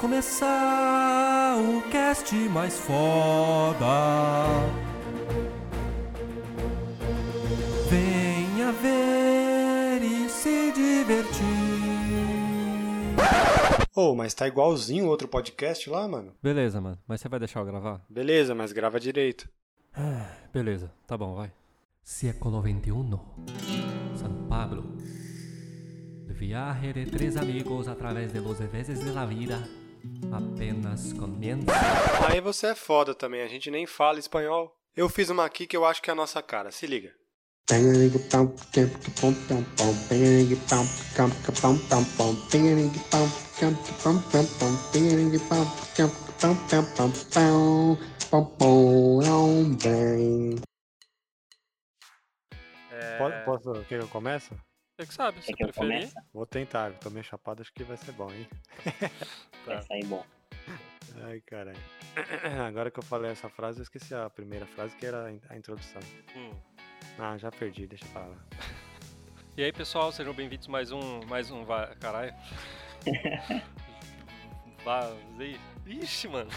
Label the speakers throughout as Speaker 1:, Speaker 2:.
Speaker 1: começar o cast mais foda. Venha ver e se divertir.
Speaker 2: Ô, mas tá igualzinho o outro podcast lá, mano?
Speaker 1: Beleza, mano. Mas você vai deixar eu gravar?
Speaker 2: Beleza, mas grava direito.
Speaker 1: Beleza, tá bom, vai. Século XXI. São Pablo. Viaje de tres amigos a través de los veces de la vida apenas comienza.
Speaker 2: Aí você é foda também, a gente nem fala espanhol. Eu fiz uma aqui que eu acho que é a nossa cara, se liga. Posso, posso quer que eu comece?
Speaker 3: Você que sabe, se
Speaker 4: Quer que eu
Speaker 3: preferir.
Speaker 2: Vou tentar, meio chapado, acho que vai ser bom, hein?
Speaker 3: Tá.
Speaker 4: Vai sair bom.
Speaker 2: Ai, caralho. Agora que eu falei essa frase, eu esqueci a primeira frase, que era a in- a introdução.
Speaker 3: Hum.
Speaker 2: Ah, já perdi, deixa pra lá.
Speaker 3: E aí, pessoal, sejam bem-vindos mais um. Mais um. Va... Caralho. Vazei. Ixi, mano.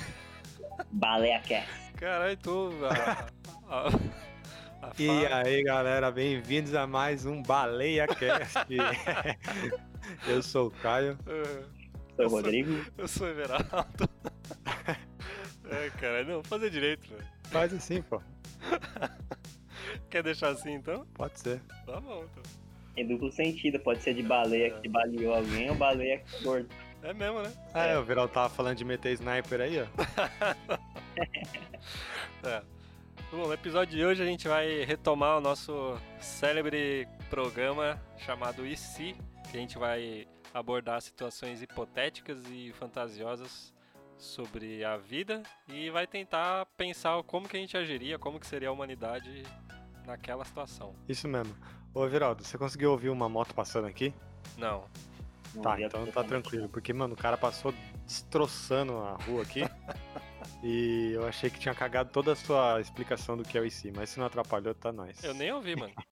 Speaker 4: Baleia Cast.
Speaker 3: Caralho, tô. A, a, a
Speaker 2: E aí, galera, bem-vindos a mais um Baleia Cast. eu sou o Caio.
Speaker 3: Ah,
Speaker 4: Sou o Rodrigo.
Speaker 3: Eu sou o Everaldo. É, cara, não, vou fazer direito, velho.
Speaker 2: Faz assim, pô.
Speaker 3: Quer deixar assim então?
Speaker 2: Pode ser.
Speaker 3: Tá bom, então.
Speaker 4: Em duplo sentido, pode ser de baleia que baleou alguém ou baleia que é gordo.
Speaker 3: É mesmo, né?
Speaker 2: Ah, é, o Viral tava falando de meter sniper aí, ó.
Speaker 3: É. Bom, no episódio de hoje a gente vai retomar o nosso célebre programa chamado E Se, que a gente vai abordar situações hipotéticas e fantasiosas sobre a vida e vai tentar pensar como que a gente agiria, como que seria a humanidade naquela situação.
Speaker 2: Isso mesmo. Ô, Viraldo, você conseguiu ouvir uma moto passando aqui?
Speaker 3: Não.
Speaker 2: Tá, então tá tranquilo. Porque, mano, o cara passou destroçando a rua aqui. e eu achei que tinha cagado toda a sua explicação do que é o IC, mas se não atrapalhou, tá nóis.
Speaker 3: Eu nem ouvi, mano.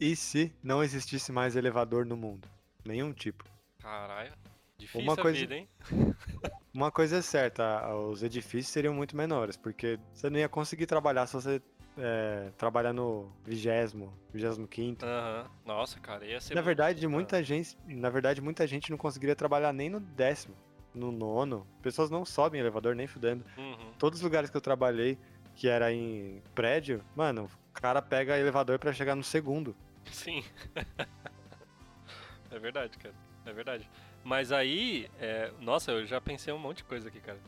Speaker 2: E se não existisse mais elevador no mundo? Nenhum tipo.
Speaker 3: Caralho. Difícil
Speaker 2: Uma coisa-
Speaker 3: vida, hein?
Speaker 2: Uma coisa é certa, os edifícios seriam muito menores, porque você não ia conseguir trabalhar se você é, trabalhar no vigésimo, vigésimo quinto.
Speaker 3: Aham. Nossa, cara, ia ser.
Speaker 2: Na
Speaker 3: muito-
Speaker 2: verdade, muita gente, na verdade, muita gente não conseguiria trabalhar nem no décimo, no nono. Pessoas não sobem elevador nem fudendo.
Speaker 3: Uhum.
Speaker 2: Todos os lugares que eu trabalhei, que era em prédio, mano, o cara pega elevador pra chegar no segundo.
Speaker 3: Sim. é verdade, cara. É verdade. Mas aí, é, nossa, eu já pensei um monte de coisa aqui, cara.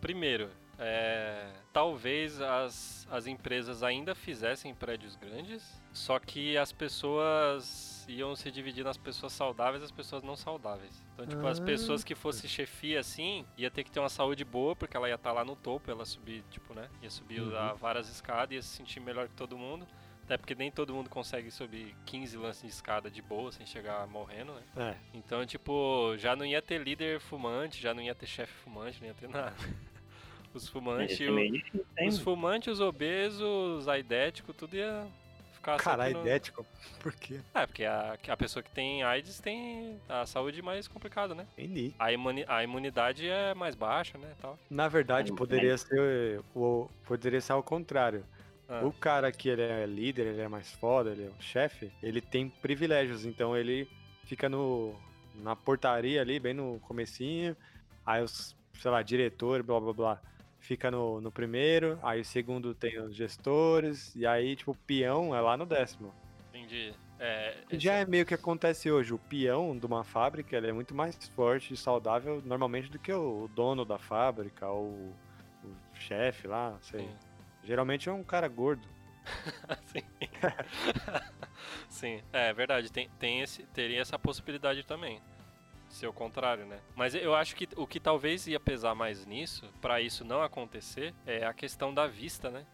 Speaker 3: Primeiro, é, talvez as, as empresas ainda fizessem prédios grandes, só que as pessoas iam se dividir nas pessoas saudáveis e as pessoas não saudáveis. Então, tipo, as
Speaker 2: Ah.
Speaker 3: pessoas que fossem chefia assim, ia ter que ter uma saúde boa, porque ela ia estar lá no topo, ela subir, tipo, né? Ia subir
Speaker 2: Uhum.
Speaker 3: várias escadas, ia se sentir melhor que todo mundo. Até porque nem todo mundo consegue subir 15 lances de escada de boa sem chegar morrendo, né?
Speaker 2: É,
Speaker 3: Então, tipo, já não ia ter líder fumante, já não ia ter chefe fumante, não ia ter nada. Os fumantes,
Speaker 4: é hein?
Speaker 3: os fumantes, os obesos, os aidéticos, tudo ia ficar
Speaker 2: caralho,
Speaker 3: sempre no...
Speaker 2: idético. Por quê?
Speaker 3: É, porque a, a pessoa que tem AIDS tem a saúde mais complicada, né?
Speaker 2: Entendi.
Speaker 3: A, imuni a imunidade é mais baixa, né, tal.
Speaker 2: Na verdade,
Speaker 4: Não,
Speaker 2: poderia ser o poderia ser ao contrário.
Speaker 3: Ah,
Speaker 2: O cara que ele é líder, ele é mais foda, ele é o chefe, ele tem privilégios, então ele fica no na portaria ali, bem no comecinho, aí os, sei lá, diretor, blá blá blá, fica no, no primeiro, aí o segundo tem os gestores, e aí, tipo, o peão é lá no décimo.
Speaker 3: entendi. É, esse-
Speaker 2: já é meio que acontece hoje, o peão de uma fábrica, ele é muito mais forte e saudável normalmente do que o dono da fábrica, ou o chefe lá, sei.
Speaker 3: Sim.
Speaker 2: Geralmente é um cara gordo.
Speaker 3: Sim. Sim, é verdade. Tem, tem esse, teria essa possibilidade também. Ser o contrário, né? Mas eu acho que o que talvez ia pesar mais nisso, pra isso não acontecer, é a questão da vista, né?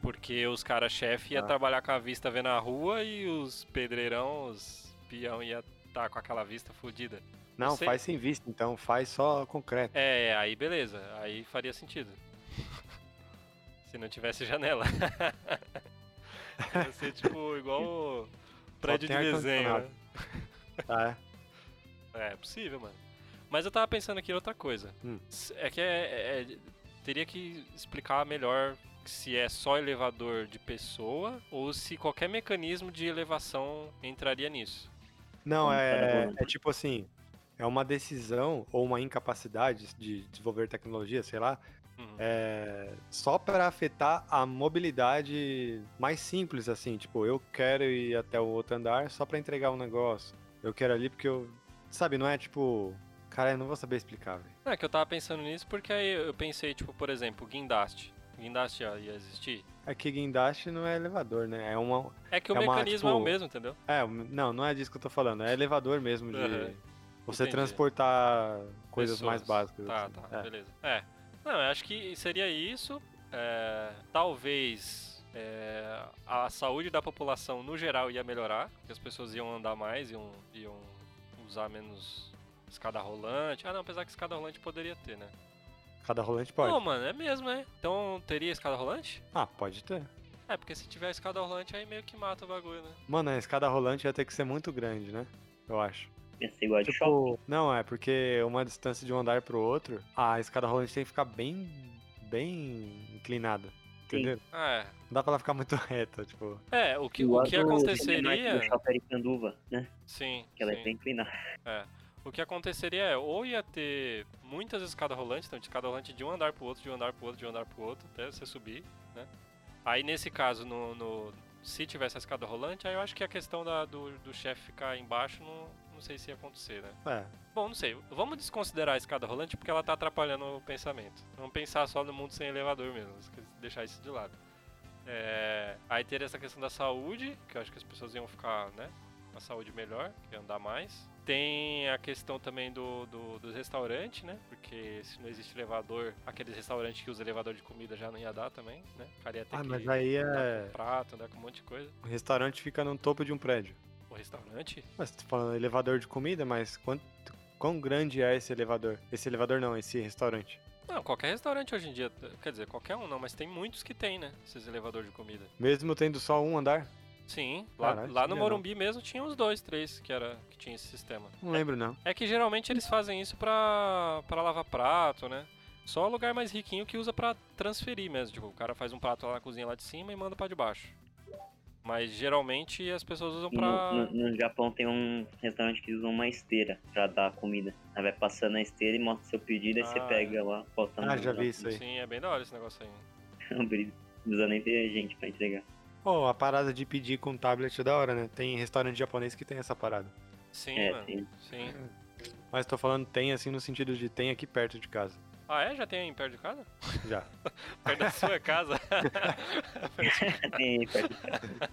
Speaker 3: Porque os caras chefe ia
Speaker 2: Ah.
Speaker 3: trabalhar com a vista vendo a rua e os pedreirão, os peão ia estar com aquela vista fodida.
Speaker 2: Não,
Speaker 3: Sei.
Speaker 2: faz sem vista, então faz só concreto.
Speaker 3: É, aí beleza, aí faria sentido. Se não tivesse janela. Ia ser tipo igual o, Prédio de desenho, né?
Speaker 2: Tá, é.
Speaker 3: É, é possível, mano. Mas eu tava pensando aqui em outra coisa.
Speaker 2: Hum.
Speaker 3: É que é, é- teria que explicar melhor se é só elevador de pessoa ou se qualquer mecanismo de elevação entraria nisso.
Speaker 2: Não,
Speaker 4: Como
Speaker 2: é,
Speaker 4: um.
Speaker 2: é tipo assim, é uma decisão ou uma incapacidade de desenvolver tecnologia, sei lá,
Speaker 3: Uhum.
Speaker 2: é, só para afetar a mobilidade mais simples, assim, tipo, eu quero ir até o outro andar só para entregar um negócio. Eu quero ali porque eu, sabe, não é tipo, cara, eu não vou saber explicar, velho.
Speaker 3: É que eu tava pensando nisso porque aí eu pensei, tipo, por exemplo, guindaste. Guindaste ia existir?
Speaker 2: É que guindaste não é elevador, né? É uma,
Speaker 3: É que o
Speaker 2: É uma,
Speaker 3: mecanismo é o
Speaker 2: tipo,
Speaker 3: mesmo, entendeu?
Speaker 2: é, não, não é disso que eu tô falando, é elevador mesmo de
Speaker 3: Aham.
Speaker 2: você
Speaker 3: Entendi.
Speaker 2: transportar coisas mais
Speaker 3: Pessoas.
Speaker 2: básicas.
Speaker 3: Tá,
Speaker 2: assim.
Speaker 3: tá,
Speaker 2: É.
Speaker 3: beleza. É. Não, eu acho que seria isso. é, talvez é, a saúde da população no geral ia melhorar, que as pessoas iam andar mais, iam, iam usar menos escada rolante. Ah, não, apesar que escada rolante poderia ter, né?
Speaker 2: Cada rolante pode.
Speaker 3: Não, mano, é mesmo, né? Então teria escada rolante?
Speaker 2: Ah, pode ter.
Speaker 3: É, porque se tiver escada rolante aí meio que mata o bagulho, né?
Speaker 2: Mano, a escada rolante ia ter que ser muito grande, né? Eu acho.
Speaker 4: Ia ser igual de shopping.
Speaker 2: Tipo, não, é porque uma distância de um andar pro outro, a escada rolante tem que ficar bem, bem inclinada. Entendeu?
Speaker 3: É.
Speaker 2: Não dá pra ela ficar muito reta, tipo.
Speaker 3: É, o que, o que aconteceria.
Speaker 4: Aricanduva, né?
Speaker 3: Sim.
Speaker 4: Que ela
Speaker 3: sim.
Speaker 4: é bem inclinada.
Speaker 3: O que aconteceria é, ou ia ter muitas escadas rolantes, então de escada rolante de um andar pro outro, de um andar pro outro, de um andar pro outro, até você subir, né? Aí nesse caso, no, no- se tivesse a escada rolante, aí eu acho que a questão da- do, do chefe ficar embaixo, não, não sei se ia acontecer, né?
Speaker 2: É.
Speaker 3: Bom, não sei. Vamos desconsiderar a escada rolante porque ela tá atrapalhando o pensamento. Vamos pensar só no mundo sem elevador mesmo, deixar isso de lado. É, aí teria essa questão da saúde, que eu acho que as pessoas iam ficar, né? Com a saúde melhor, que ia andar mais. Tem a questão também do, do, dos restaurantes, né? Porque se não existe elevador, aqueles restaurantes que usam elevador de comida já não ia dar também, né? O cara ia ter
Speaker 2: Ah,
Speaker 3: que
Speaker 2: mas aí é.
Speaker 3: com prato, andar com um monte de coisa.
Speaker 2: O restaurante fica no topo de um prédio.
Speaker 3: O restaurante?
Speaker 2: Mas tu tá falando elevador de comida, mas quanto, quão grande é esse elevador? Esse elevador não, esse restaurante.
Speaker 3: Não, qualquer restaurante hoje em dia, quer dizer, qualquer um não, mas tem muitos que tem, né? Esses elevadores de comida.
Speaker 2: Mesmo tendo só um andar?
Speaker 3: Sim, lá, lá no
Speaker 2: sabia não.
Speaker 3: Morumbi mesmo tinha uns dois, três que, era, que tinha esse sistema.
Speaker 2: Não lembro, não.
Speaker 3: É que geralmente eles fazem isso pra, pra lavar prato, né? Só lugar mais riquinho que usa pra transferir mesmo. Tipo, o cara faz um prato lá na cozinha lá de cima e manda pra de baixo. Mas geralmente as pessoas usam pra.
Speaker 4: no, no- no Japão tem um restaurante que usa uma esteira pra dar comida. Aí vai passando a esteira e mostra seu pedido, aí você
Speaker 3: Ah,
Speaker 4: pega lá, bota
Speaker 2: Ah, já vi isso aí.
Speaker 3: Sim, é bem da hora esse negócio aí.
Speaker 4: Não precisa nem ter gente pra entregar.
Speaker 2: Pô, a parada de pedir com tablet é da hora, né? Tem restaurante japonês que tem essa parada.
Speaker 3: Sim,
Speaker 4: É,
Speaker 3: mano.
Speaker 4: sim.
Speaker 3: Sim.
Speaker 2: Mas tô falando tem assim no sentido de tem aqui perto de casa.
Speaker 3: Ah, é? Já tem aí perto de casa?
Speaker 2: Já.
Speaker 3: Perto da sua casa?
Speaker 4: Tem aí perto de casa.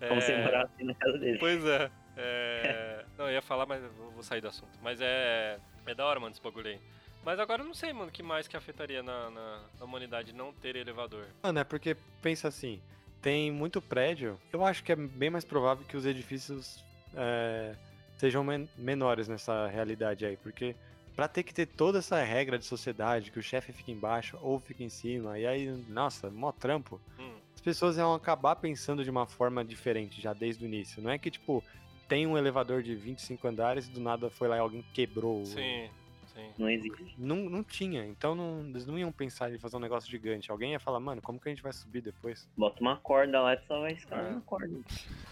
Speaker 3: é.
Speaker 4: Como você
Speaker 3: É,
Speaker 4: morar assim na casa dele.
Speaker 3: Pois é. é... Não, eu ia falar, mas eu vou- vou sair do assunto. Mas é. É da hora, mano, esse bagulho aí. Mas agora eu não sei, mano, o que mais que afetaria na, na, na humanidade não ter elevador.
Speaker 2: Mano, é porque pensa assim, tem muito prédio. Eu acho que é bem mais provável que os edifícios é, sejam men- menores nessa realidade aí, porque pra ter que ter toda essa regra de sociedade, que o chefe fica embaixo ou fica em cima, e aí, nossa, mó trampo.
Speaker 3: Hum,
Speaker 2: as pessoas iam acabar pensando de uma forma diferente já desde o início. Não é que, tipo, tem um elevador de 25 andares e do nada foi lá e alguém quebrou. o-
Speaker 3: sim, sim.
Speaker 4: Não existe.
Speaker 2: Não, não tinha, então não- eles não iam pensar em fazer um negócio gigante. Alguém ia falar, mano, como que a gente vai subir depois?
Speaker 4: Bota uma corda lá e só vai escalar
Speaker 3: É.
Speaker 4: na corda.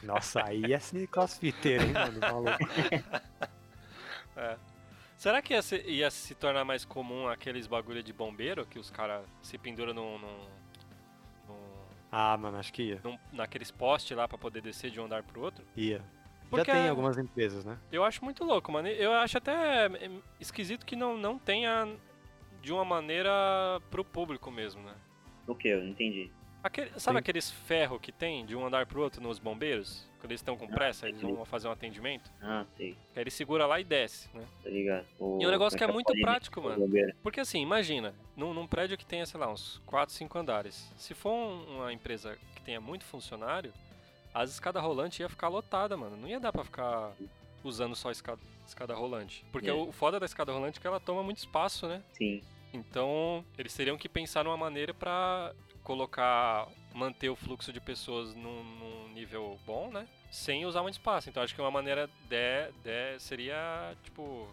Speaker 2: Nossa, aí ia ser crossfiteiro, hein, mano? Maluco.
Speaker 3: É. Será que ia se, ia se tornar mais comum aqueles bagulho de bombeiro que os caras se penduram num, num, num-
Speaker 2: Ah, mano, acho que ia.
Speaker 3: num- naqueles postes lá pra poder descer de um andar pro outro?
Speaker 2: Ia.
Speaker 3: Porque
Speaker 2: Já tem
Speaker 3: é-
Speaker 2: algumas empresas, né?
Speaker 3: Eu acho muito louco, mano. Eu acho até é, esquisito que não, não tenha de uma maneira pro público mesmo, né?
Speaker 4: O que? Eu não entendi.
Speaker 3: Aquele- sabe
Speaker 2: Sim.
Speaker 3: aqueles ferros que tem de um andar pro outro nos bombeiros? Quando eles estão com
Speaker 4: Ah,
Speaker 3: pressa, eles
Speaker 4: entendi.
Speaker 3: vão fazer um atendimento.
Speaker 4: Ah, sei.
Speaker 3: Que aí ele segura lá e desce, né?
Speaker 4: Tá ligado. O,
Speaker 3: E um negócio que é muito prático,
Speaker 4: nesse
Speaker 3: mano. Porque assim, imagina, num, num prédio que tenha, sei lá, uns 4, 5 andares. Se for um- uma empresa que tenha muito funcionário, as escadas rolantes ia ficar lotada, mano. Não ia dar pra ficar usando só escada, escada rolante. Porque
Speaker 4: É.
Speaker 3: o foda da escada rolante é que ela toma muito espaço, né?
Speaker 4: Sim.
Speaker 3: Então, eles teriam que pensar numa maneira pra colocar, manter o fluxo de pessoas num, num nível bom, né? Sem usar muito espaço. Então acho que uma maneira de, de seria, tipo,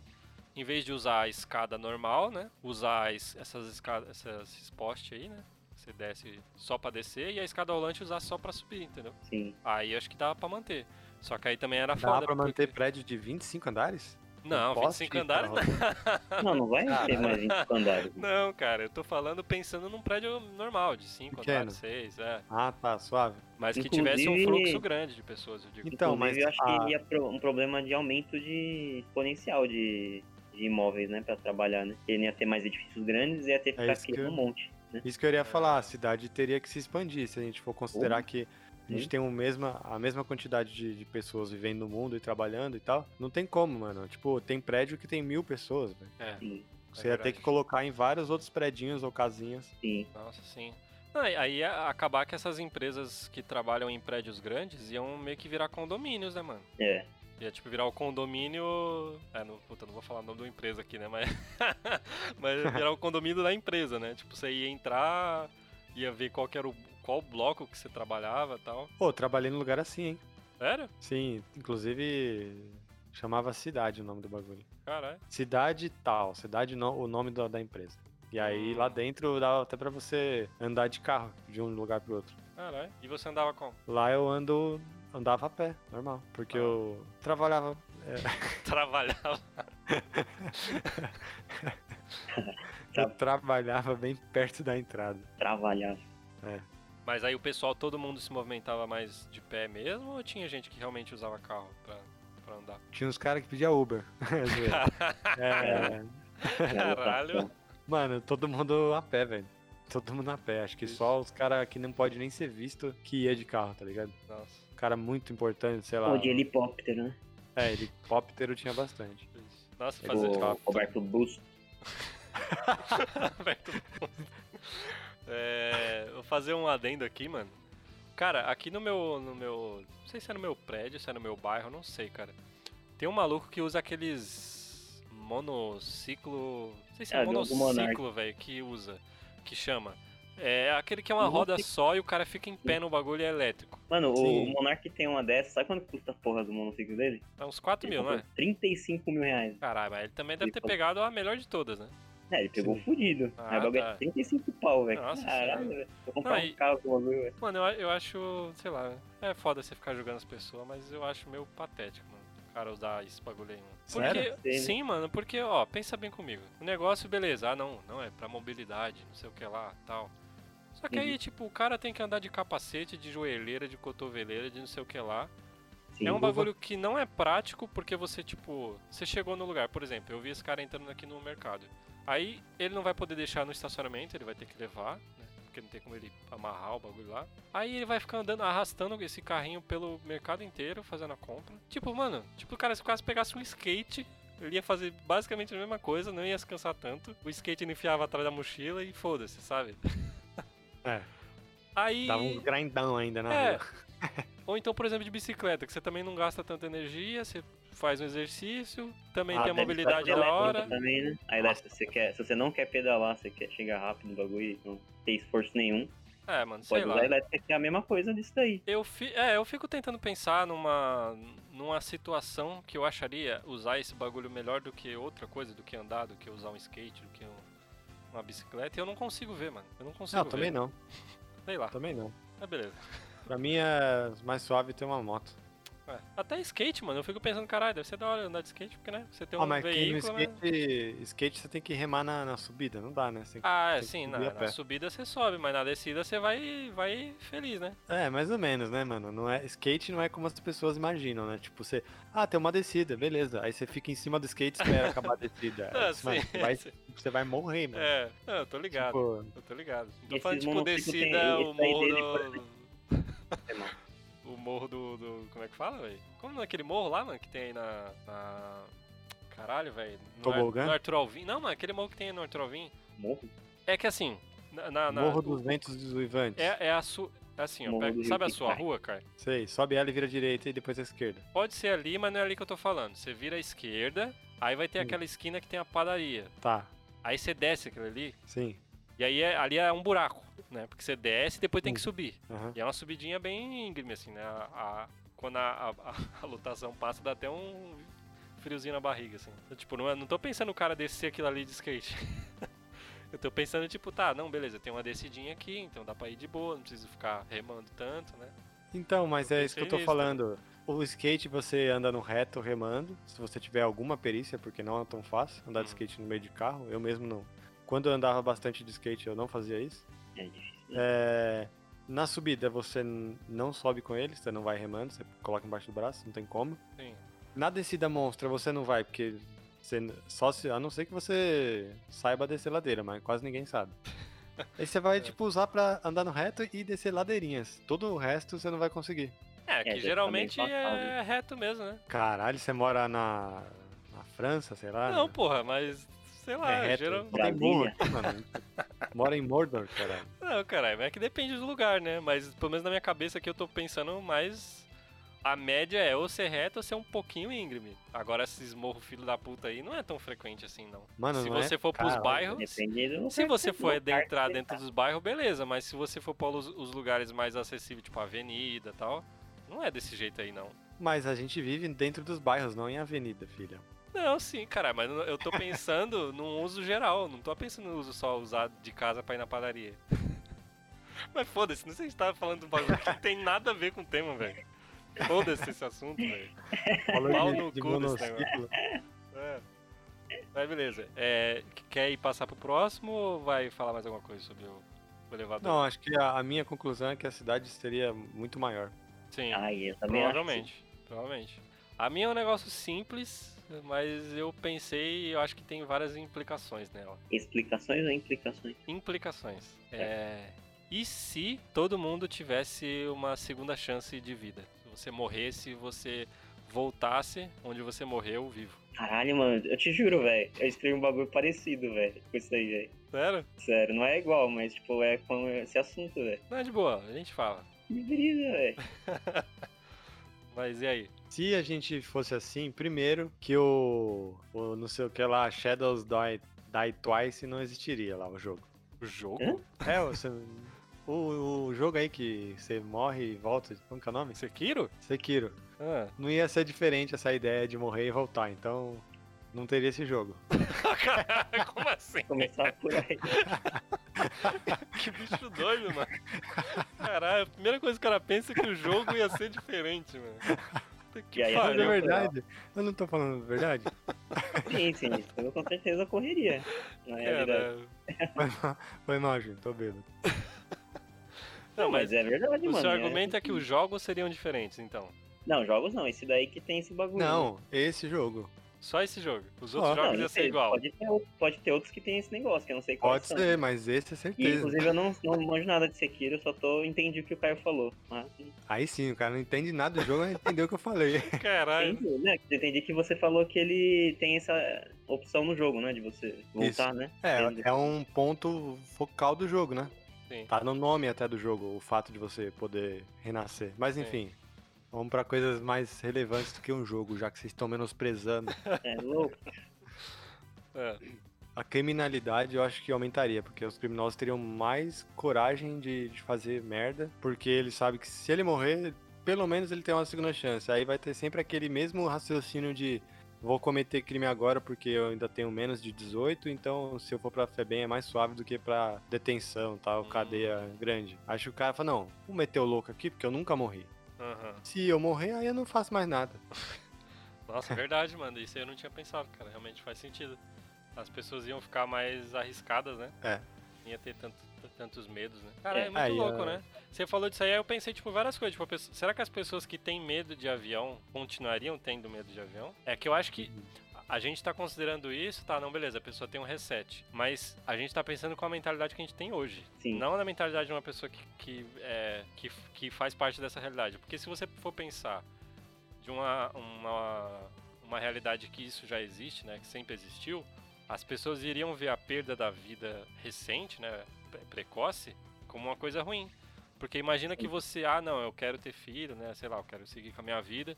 Speaker 3: em vez de usar a escada normal, né? Usar es- essas escadas, esses postes aí, né? Você desce só pra descer e a escada rolante usar só pra subir, entendeu?
Speaker 4: Sim.
Speaker 3: Aí acho que dava pra manter. Só que aí também era
Speaker 2: Dá
Speaker 3: foda.
Speaker 2: pra manter
Speaker 3: porque-
Speaker 2: prédio de 25 andares?
Speaker 3: Não,
Speaker 2: Com poste
Speaker 3: 25 andares não.
Speaker 4: Não, não vai ter mais 25 andares.
Speaker 3: Não, cara, eu tô falando pensando num prédio normal, de 5
Speaker 2: Pequeno.
Speaker 3: andares, 6, é.
Speaker 2: Ah, tá, suave.
Speaker 3: Mas que
Speaker 4: Inclusive-
Speaker 3: tivesse um fluxo grande de pessoas, eu digo.
Speaker 2: Então,
Speaker 4: Inclusive,
Speaker 2: mas
Speaker 4: eu acho
Speaker 2: a-
Speaker 4: que ia pro- um problema de aumento de exponencial de, de imóveis, né, pra trabalhar, né? Porque ia ter mais edifícios grandes e ia ter que
Speaker 2: É
Speaker 4: ficar criando
Speaker 2: eu-
Speaker 4: um monte, né?
Speaker 2: Isso que eu iria falar, a cidade teria que se expandir, se a gente for considerar que a gente tem o mesma, a mesma quantidade de, de pessoas vivendo no mundo e trabalhando e tal. Não tem como, mano. Tipo, tem prédio que tem mil pessoas, velho.
Speaker 3: É,
Speaker 4: Sim,
Speaker 2: Você ia ter que colocar em vários outros predinhos ou casinhas.
Speaker 4: sim.
Speaker 3: nossa, sim. Não, aí- ia acabar que essas empresas que trabalham em prédios grandes iam meio que virar condomínios, né, mano?
Speaker 4: É.
Speaker 3: Ia tipo virar o condomínio. É, não, puta, não vou falar o nome da empresa aqui, né? Mas. Mas ia virar o condomínio da empresa, né? Tipo, você ia entrar, ia ver qual que era o. qual bloco que você trabalhava e tal.
Speaker 2: Pô, trabalhei num lugar assim, hein?
Speaker 3: Sério?
Speaker 2: Sim, inclusive chamava Cidade o nome do bagulho.
Speaker 3: Caralho.
Speaker 2: Cidade tal, cidade no- o nome da, da empresa. E aí
Speaker 3: Hum.
Speaker 2: lá dentro dá até pra você andar de carro de um lugar pro outro.
Speaker 3: Caralho. E você andava como?
Speaker 2: Lá eu ando andava a pé, normal, porque
Speaker 3: Ah.
Speaker 2: eu trabalhava
Speaker 3: Trabalhava.
Speaker 2: eu trabalhava bem perto da entrada.
Speaker 4: Trabalhar.
Speaker 3: Mas aí o pessoal, todo mundo se movimentava mais de pé mesmo ou tinha gente que realmente usava carro pra, pra andar?
Speaker 2: Tinha uns caras que pediam Uber. Zoeira. é,
Speaker 3: Caralho.
Speaker 2: mano, todo mundo a pé, velho. Todo mundo a pé. Acho que só os caras que não pode nem ser visto que ia de carro, tá ligado?
Speaker 3: Nossa.
Speaker 2: Cara muito importante, sei lá.
Speaker 4: Ou de helicóptero, né?
Speaker 2: É, helicóptero tinha bastante.
Speaker 3: Nossa,
Speaker 4: O
Speaker 3: fazer.
Speaker 4: Roberto Busto.
Speaker 3: Roberto Busto. É, vou fazer um adendo aqui, mano. Cara, aqui no meu, no meu. Não sei se é no meu prédio, se é no meu bairro, não sei, cara. Tem um maluco que usa aqueles. Monociclo. Não sei se é,
Speaker 4: É,
Speaker 3: monociclo, velho, que usa. Que chama. É aquele que é uma roda
Speaker 4: Monociclo.
Speaker 3: só e o cara fica em pé no bagulho e é elétrico.
Speaker 4: Mano, o
Speaker 2: Sim.
Speaker 4: Monark tem uma dessas. Sabe quanto custa a porra do monociclo dele?
Speaker 3: É uns 4 mil, não é?
Speaker 4: 35 mil reais.
Speaker 3: Caralho, mas ele também deve
Speaker 4: Ele
Speaker 3: ter
Speaker 4: falou-
Speaker 3: pegado a melhor de todas, né?
Speaker 4: É, ele pegou
Speaker 2: Sim.
Speaker 4: fudido.
Speaker 3: Ah,
Speaker 4: o bagulho
Speaker 3: tá.
Speaker 4: é 35 pau, velho.
Speaker 3: Nossa
Speaker 4: Caralho, velho. Vou comprar
Speaker 3: Não,
Speaker 4: um
Speaker 3: e-
Speaker 4: carro com o bagulho, velho.
Speaker 3: Mano, eu, eu acho, sei lá, é foda você ficar julgando as pessoas, mas eu acho meio patético, mano. O cara usar esse bagulho aí, mano. Porque,
Speaker 2: Sério?
Speaker 4: Sim, né?
Speaker 3: sim, mano, porque, ó, pensa bem comigo. O negócio, beleza, ah, não, não, é pra mobilidade, não sei o que lá, tal. Só que aí,
Speaker 4: Uhum.
Speaker 3: tipo, o cara tem que andar de capacete, de joelheira, de cotoveleira, de não sei o que lá.
Speaker 4: Sim.
Speaker 3: é um bagulho que não é prático porque você, tipo, você chegou no lugar, por exemplo, eu vi esse cara entrando aqui no mercado. Aí ele não vai poder deixar no estacionamento, ele vai ter que levar, né? Porque não tem como ele amarrar o bagulho lá. Aí ele vai ficar andando, arrastando esse carrinho pelo mercado inteiro, fazendo a compra. Tipo, mano, tipo, o cara se quase pegasse um skate. Ele ia fazer basicamente a mesma coisa, não ia se cansar tanto. O skate ele enfiava atrás da mochila e foda-se, sabe?
Speaker 2: É,
Speaker 3: Aí.
Speaker 2: dava uns grindão ainda na
Speaker 3: É.
Speaker 2: rua.
Speaker 3: Ou então, por exemplo, de bicicleta, que você também não gasta tanta energia, você faz um exercício, também
Speaker 4: Ah,
Speaker 3: tem a mobilidade da hora.
Speaker 4: Também, né? Aí lá, se você, quer, se você não quer pedalar, você quer chegar rápido no bagulho e não ter esforço nenhum,
Speaker 3: É, mano, sei
Speaker 4: pode
Speaker 3: lá.
Speaker 4: usar a elétrica que é a mesma coisa disso daí.
Speaker 3: Eu, fi... é, eu fico tentando pensar numa, numa situação que eu acharia usar esse bagulho melhor do que outra coisa, do que andar, do que usar um skate, do que um- uma bicicleta, e eu não consigo ver, mano. Eu não consigo
Speaker 2: Não,
Speaker 3: ver.
Speaker 2: também não.
Speaker 3: Sei lá.
Speaker 2: Também não.
Speaker 3: Mas beleza.
Speaker 2: Pra mim é mais suave ter uma moto.
Speaker 3: É. Até skate, mano, eu fico pensando, caralho, deve ser da hora andar de skate, porque, né, você tem um
Speaker 2: ah, mas aqui no
Speaker 3: veículo, né?
Speaker 2: skate, skate você tem que remar na, na subida, não dá, né? Você
Speaker 3: Ah, é, sim, na, na subida você sobe, mas na descida você vai, vai feliz, né?
Speaker 2: É, mais ou menos, né, mano? Não é, skate não é como as pessoas imaginam, né? Tipo, você. Ah, tem uma descida, beleza. Aí você fica em cima do skate e espera acabar a descida.
Speaker 3: Ah, sim,
Speaker 2: você, vai, você vai morrer, mano.
Speaker 3: É, não, eu tô ligado.
Speaker 2: Tipo,
Speaker 3: Eu tô ligado. Não tô falando, tipo, descida,
Speaker 4: tem-
Speaker 3: o morro
Speaker 4: dele,
Speaker 3: do... O morro do, do- Como é que fala, velho? Como não é morro lá, mano, que tem aí na... na... Caralho, velho. No, Ar-
Speaker 2: Tobogã?
Speaker 3: no Arthur Alvim. Não, mano, aquele morro que tem aí no Arthur Alvim.
Speaker 4: Morro?
Speaker 3: É que assim... Na, na- na-
Speaker 2: Morro
Speaker 3: o-
Speaker 2: dos Ventos Uivantes.
Speaker 3: É, é a sua... Assim, ó, pega- sabe a sua
Speaker 4: cai.
Speaker 3: rua, cara?
Speaker 2: Sei, sobe ela e vira à direita e depois à esquerda.
Speaker 3: Pode ser ali, mas não é ali que eu tô falando. Você vira à esquerda, aí vai ter
Speaker 2: Hum.
Speaker 3: aquela esquina que tem a padaria.
Speaker 2: Tá,
Speaker 3: Aí você desce aquilo ali,
Speaker 2: sim.
Speaker 3: E aí é- ali é um buraco, né? Porque você desce e depois tem que
Speaker 2: Hum.
Speaker 3: subir.
Speaker 2: Aham.
Speaker 3: E é uma subidinha bem íngreme, assim, né? A, a- quando a, a, a lotação passa, dá até um friozinho na barriga, assim. Eu, tipo, não, é- não tô pensando o cara descer aquilo ali de skate. Eu tô pensando, tipo, tá, não, beleza, tem uma descidinha aqui, então dá pra ir de boa, não preciso ficar remando tanto, né?
Speaker 2: Então, mas
Speaker 3: Eu
Speaker 2: é isso que eu tô
Speaker 3: nisso
Speaker 2: falando. O skate você anda no reto remando, se você tiver alguma perícia, porque não é tão fácil andar de
Speaker 3: Uhum.
Speaker 2: skate no meio de carro. Eu mesmo não. Quando eu andava bastante de skate, eu não fazia isso.
Speaker 4: É difícil.
Speaker 2: É, Na subida você não sobe com ele, você não vai remando, você coloca embaixo do braço, não tem como.
Speaker 3: Sim.
Speaker 2: Na descida monstra você não vai, porque você, só se, a não ser que você saiba descer ladeira, mas quase ninguém sabe. Aí você vai,
Speaker 3: É.
Speaker 2: tipo, usar pra andar no reto e descer ladeirinhas. Todo o resto você não vai conseguir.
Speaker 3: É, que
Speaker 4: já tá
Speaker 3: geralmente é reto mesmo, né?
Speaker 2: Caralho, você mora na, na França, sei lá?
Speaker 3: Não, porra, mas sei lá,
Speaker 2: é
Speaker 3: geral...
Speaker 2: Mano. Mora em Mordor, caralho.
Speaker 3: Não, caralho, é que depende do lugar, né? Mas pelo menos na minha cabeça aqui eu tô pensando mais. A média é ou ser reto ou ser um pouquinho íngreme. Agora esses morro filho da puta aí não é tão frequente assim, não.
Speaker 2: Mano,
Speaker 3: se
Speaker 2: não é?
Speaker 3: você for pros
Speaker 2: Caralho,
Speaker 3: bairros. Se você for
Speaker 4: que
Speaker 3: adentrar dentro
Speaker 4: tá.
Speaker 3: dos bairros, beleza. Mas se você for para os, os lugares mais acessíveis, tipo avenida e tal, não é desse jeito aí, não.
Speaker 2: Mas a gente vive dentro dos bairros, não em avenida, filha.
Speaker 3: Não, sim, cara, mas eu tô pensando num uso geral, não tô pensando no uso só usar de casa pra ir na padaria. Mas foda-se, não sei se você tava falando do bagulho que não tem nada a ver com o tema, velho. Foda-se esse assunto, velho.
Speaker 2: De,
Speaker 3: no
Speaker 2: de
Speaker 3: cu desse
Speaker 2: monociclo.
Speaker 3: É. Mas beleza. É, quer ir passar pro próximo ou vai falar mais alguma coisa sobre o, o elevador?
Speaker 2: Não, acho que a, a minha conclusão é que a cidade seria muito maior.
Speaker 3: Sim,
Speaker 4: Ai, eu também acho.
Speaker 3: provavelmente. Provavelmente. A minha é um negócio simples, mas eu pensei e eu acho que tem várias implicações nela.
Speaker 4: Explicações ou implicações?
Speaker 3: Implicações. É. E se todo mundo tivesse uma segunda chance de vida? Se você morresse, você voltasse onde você morreu vivo.
Speaker 4: Caralho, mano, eu te juro, velho. Eu escrevi um bagulho parecido, velho, com isso aí, velho.
Speaker 3: Sério?
Speaker 4: Sério, não é igual, mas, tipo, é com esse assunto, velho.
Speaker 3: Não é de boa, a gente fala.
Speaker 4: Que brisa, velho.
Speaker 3: Mas e aí?
Speaker 2: Se a gente fosse assim, primeiro que o, o não sei o que lá, Shadows Die, Die Twice não existiria lá o jogo.
Speaker 3: O jogo?
Speaker 4: Hã?
Speaker 2: É, você, o, o jogo aí que você morre e volta, como que é o nome?
Speaker 3: Sekiro?
Speaker 2: Sekiro.
Speaker 3: Ah.
Speaker 2: Não ia ser diferente essa ideia de morrer e voltar, então não teria esse jogo.
Speaker 3: Caralho, como assim?
Speaker 4: Começar por aí.
Speaker 3: Que bicho doido, mano. Caralho, a primeira coisa que o cara pensa é que o jogo ia ser diferente, mano. Que
Speaker 4: E aí,
Speaker 3: pariu.
Speaker 2: é verdade. Eu não tô falando a verdade.
Speaker 4: Sim, sim, eu com certeza ocorreria. Na realidade.
Speaker 3: Cara,
Speaker 2: Foi Júnior, tô bêbado.
Speaker 3: não, mas
Speaker 4: mas é verdade,
Speaker 3: o
Speaker 4: mano.
Speaker 3: seu
Speaker 4: é-
Speaker 3: argumento é que os jogos seriam diferentes, então.
Speaker 4: Não, jogos não. Esse daí que tem esse bagulho.
Speaker 2: Não, esse jogo.
Speaker 3: Só esse jogo. Os outros
Speaker 2: Não,
Speaker 3: jogos
Speaker 4: não
Speaker 3: ia ser igual.
Speaker 4: Pode ter, pode ter outros que tem esse negócio, que eu não sei qual
Speaker 2: Pode ser, mas esse é
Speaker 4: E,
Speaker 2: certeza.
Speaker 4: inclusive, eu não, não manjo nada de Sekiro, eu só tô entendi o que o Caio falou. Mas
Speaker 2: Aí sim, o cara não entende nada do jogo, mas entendeu o que eu falei.
Speaker 3: Caralho.
Speaker 4: entendi, né? Entendi que você falou que ele tem essa opção no jogo, né? De você voltar, né? Dentro
Speaker 2: É, é um ponto focal do jogo, né?
Speaker 3: Sim.
Speaker 2: Tá no nome até do jogo, o fato de você poder renascer. Mas
Speaker 3: Sim.
Speaker 2: Vamos pra coisas mais relevantes do que um jogo, já que vocês estão menosprezando.
Speaker 4: É louco.
Speaker 3: É.
Speaker 2: A criminalidade eu acho que aumentaria, porque os criminosos teriam mais coragem de, de fazer merda, porque ele sabe que se ele morrer, pelo menos ele tem uma segunda chance. Aí vai ter sempre aquele mesmo raciocínio de vou cometer crime agora porque eu ainda tenho menos de 18, então se eu for pra FEBEM é mais suave do que pra detenção, tal,
Speaker 3: Hum.
Speaker 2: cadeia grande. Acho que o cara fala, não, vou meter o louco aqui porque eu nunca morri.
Speaker 3: Aham.
Speaker 2: Se eu morrer, aí eu não faço mais nada.
Speaker 3: Nossa, é verdade, mano. Isso aí eu não tinha pensado, cara. Realmente faz sentido. As pessoas iam ficar mais arriscadas, né?
Speaker 2: É.
Speaker 3: Não ia ter tanto- tantos medos, né? Cara, é,
Speaker 4: É.
Speaker 3: muito
Speaker 2: Aí,
Speaker 3: louco,
Speaker 2: ó.
Speaker 3: né? Você falou disso aí, aí eu pensei, tipo, várias coisas. Tipo, será que as pessoas que têm medo de avião continuariam tendo medo de avião? É que eu acho que a gente tá considerando isso, tá? Não, beleza, a pessoa tem um reset. Mas a gente tá pensando com a mentalidade que a gente tem hoje.
Speaker 4: Sim.
Speaker 3: Não na mentalidade de uma pessoa que, que, é, que, que faz parte dessa realidade. Porque se você for pensar de uma, uma, uma realidade que isso já existe, né? Que sempre existiu, as pessoas iriam ver a perda da vida recente, né? pre- Precoce, como uma coisa ruim. Porque imagina que você, ah, não, eu quero ter filho, né? Sei lá, eu quero seguir com a minha vida.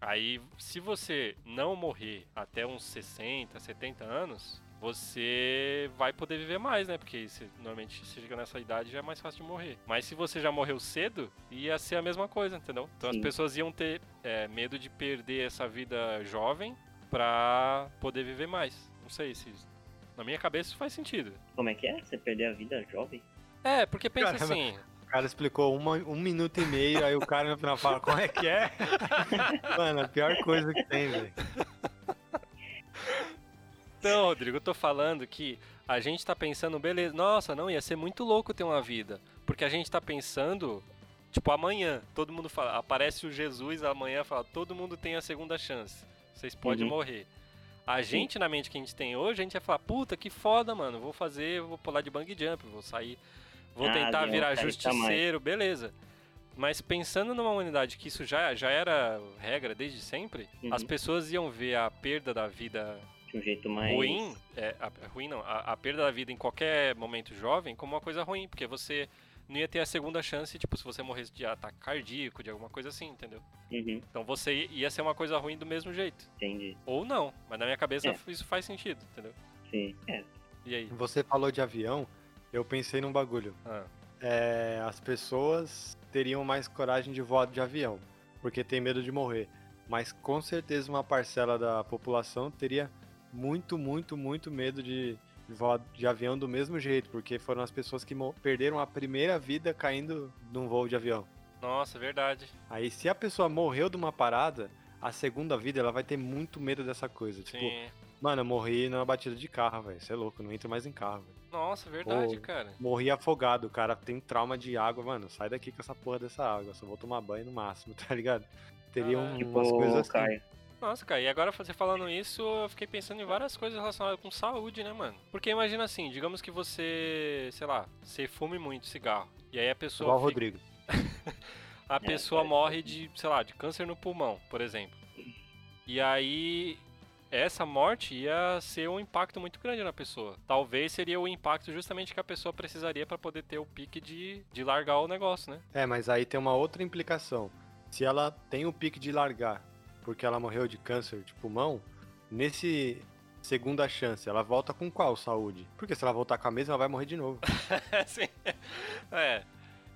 Speaker 3: Aí, se você não morrer até uns 60, 70 anos, você vai poder viver mais, né? Porque se, normalmente se chega nessa idade já é mais fácil de morrer. Mas se você já morreu cedo, ia ser a mesma coisa, entendeu? Então
Speaker 4: Sim.
Speaker 3: as pessoas iam ter é, medo de perder essa vida jovem pra poder viver mais. Não sei se. Na minha cabeça isso faz sentido.
Speaker 4: Como é que é? Você perder a vida jovem?
Speaker 3: É, porque pensa
Speaker 2: Caramba.
Speaker 3: assim.
Speaker 2: O cara explicou uma, um minuto e meio, aí o cara no final fala, como é que é? Mano, a pior coisa que tem, velho.
Speaker 3: Então, Rodrigo, eu tô falando que a gente tá pensando, beleza, nossa, não, ia ser muito louco ter uma vida. Porque a gente tá pensando, tipo, amanhã, todo mundo fala, aparece o Jesus amanhã fala, todo mundo tem a segunda chance. Vocês podem
Speaker 4: Uhum.
Speaker 3: morrer. A gente, na mente que a gente tem hoje, a gente vai falar, puta, que foda, mano, vou fazer, vou pular de bang jump, vou sair, vou
Speaker 4: Ah,
Speaker 3: tentar
Speaker 4: Deus,
Speaker 3: virar justiceiro, beleza. Mas pensando numa humanidade que isso já, já era regra desde sempre,
Speaker 4: Uhum.
Speaker 3: as pessoas iam ver a perda da vida
Speaker 4: De um jeito mais.
Speaker 3: ruim, é, a, ruim não, a, a perda da vida em qualquer momento jovem como uma coisa ruim, porque você não ia ter a segunda chance, tipo, se você morresse de ataque cardíaco, de alguma coisa assim, entendeu?
Speaker 4: Uhum,
Speaker 3: Então você ia ser uma coisa ruim do mesmo jeito.
Speaker 4: entendi.
Speaker 3: Ou não, mas na minha cabeça
Speaker 4: É.
Speaker 3: isso faz sentido, entendeu?
Speaker 4: Sim. É.
Speaker 3: E aí?
Speaker 2: Você falou de avião, eu pensei num bagulho.
Speaker 3: Ah,
Speaker 2: É, as pessoas teriam mais coragem de voar de avião, porque tem medo de morrer. Mas com certeza uma parcela da população teria muito, muito, muito medo de voar de avião do mesmo jeito, porque foram as pessoas que perderam a primeira vida caindo num voo de avião.
Speaker 3: nossa, verdade.
Speaker 2: Aí se a pessoa morreu de uma parada, a segunda vida ela vai ter muito medo dessa coisa. Tipo,
Speaker 3: Sim.
Speaker 2: Mano, eu morri numa batida de carro, velho. Você é louco, não entro mais em carro, velho.
Speaker 3: Nossa, verdade, cara.
Speaker 2: Morri afogado, o cara tem trauma de água, mano. Sai daqui com essa porra dessa água. Só vou tomar banho no máximo, tá ligado? Teria
Speaker 3: Caralho.
Speaker 2: um,
Speaker 4: Tipo,
Speaker 2: umas coisas assim.
Speaker 4: Caio.
Speaker 3: Nossa, cara, e agora você falando isso, eu fiquei pensando em várias coisas relacionadas com saúde, né, mano? Porque imagina assim, digamos que você, sei lá, você fume muito cigarro. E aí a pessoa.
Speaker 2: Igual o
Speaker 3: fica-
Speaker 2: Rodrigo.
Speaker 3: a
Speaker 4: É,
Speaker 3: pessoa
Speaker 4: pode
Speaker 3: morre de, sei lá, de câncer no pulmão, por exemplo. E aí essa morte ia ser um impacto muito grande na pessoa. Talvez seria o impacto justamente que a pessoa precisaria para poder ter o pique de, de largar o negócio, né?
Speaker 2: É, mas aí tem uma outra implicação. Se ela tem o pique de largar porque ela morreu de câncer de pulmão, nesse segunda chance, ela volta com qual saúde? Porque se ela voltar com a mesma, ela vai morrer de novo.
Speaker 3: Sim. É.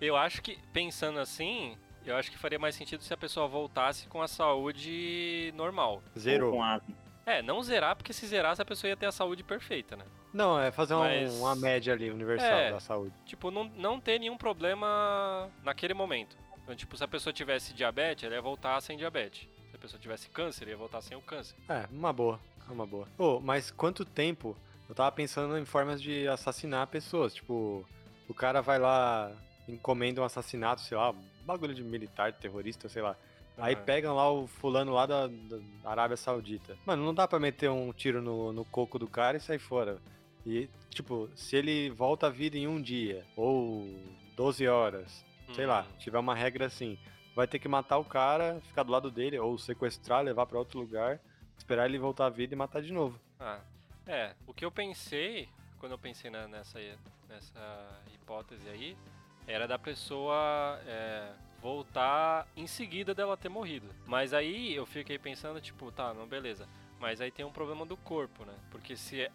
Speaker 3: Eu acho que, pensando assim, eu acho que faria mais sentido se a pessoa voltasse com a saúde normal.
Speaker 4: Ou
Speaker 2: Zerou.
Speaker 4: com asma.
Speaker 3: É, não zerar, porque se zerasse a pessoa ia ter a saúde perfeita, né?
Speaker 2: Não, é fazer um-
Speaker 3: Mas-
Speaker 2: uma média ali, universal
Speaker 3: É.
Speaker 2: da saúde.
Speaker 3: Tipo, não, não ter nenhum problema naquele momento. Então, tipo, se a pessoa tivesse diabetes, ela ia voltar sem diabetes. Se a pessoa tivesse câncer, ia voltar sem o câncer.
Speaker 2: É, uma boa. Uma boa. Ô, mas quanto tempo? Eu tava pensando em formas de assassinar pessoas. Tipo, o cara vai lá, encomenda um assassinato, sei lá, um bagulho de militar, terrorista, sei lá. Aí
Speaker 3: Aham.
Speaker 2: pegam lá o fulano lá da, da Arábia Saudita. Mano, não dá pra meter um tiro no, no coco do cara e sair fora. E, tipo, se ele volta à vida em um dia, ou 12 horas, sei lá,
Speaker 3: Hum.
Speaker 2: tiver uma regra assim, vai ter que matar o cara, ficar do lado dele, ou sequestrar, levar pra outro lugar, esperar ele voltar à vida e matar de novo.
Speaker 3: Ah, é. O que eu pensei, quando eu pensei na- nessa, nessa hipótese aí, era da pessoa é, voltar em seguida dela ter morrido. Mas aí eu fiquei pensando, tipo, tá, não, beleza. Mas aí tem um problema do corpo, né? Porque se é-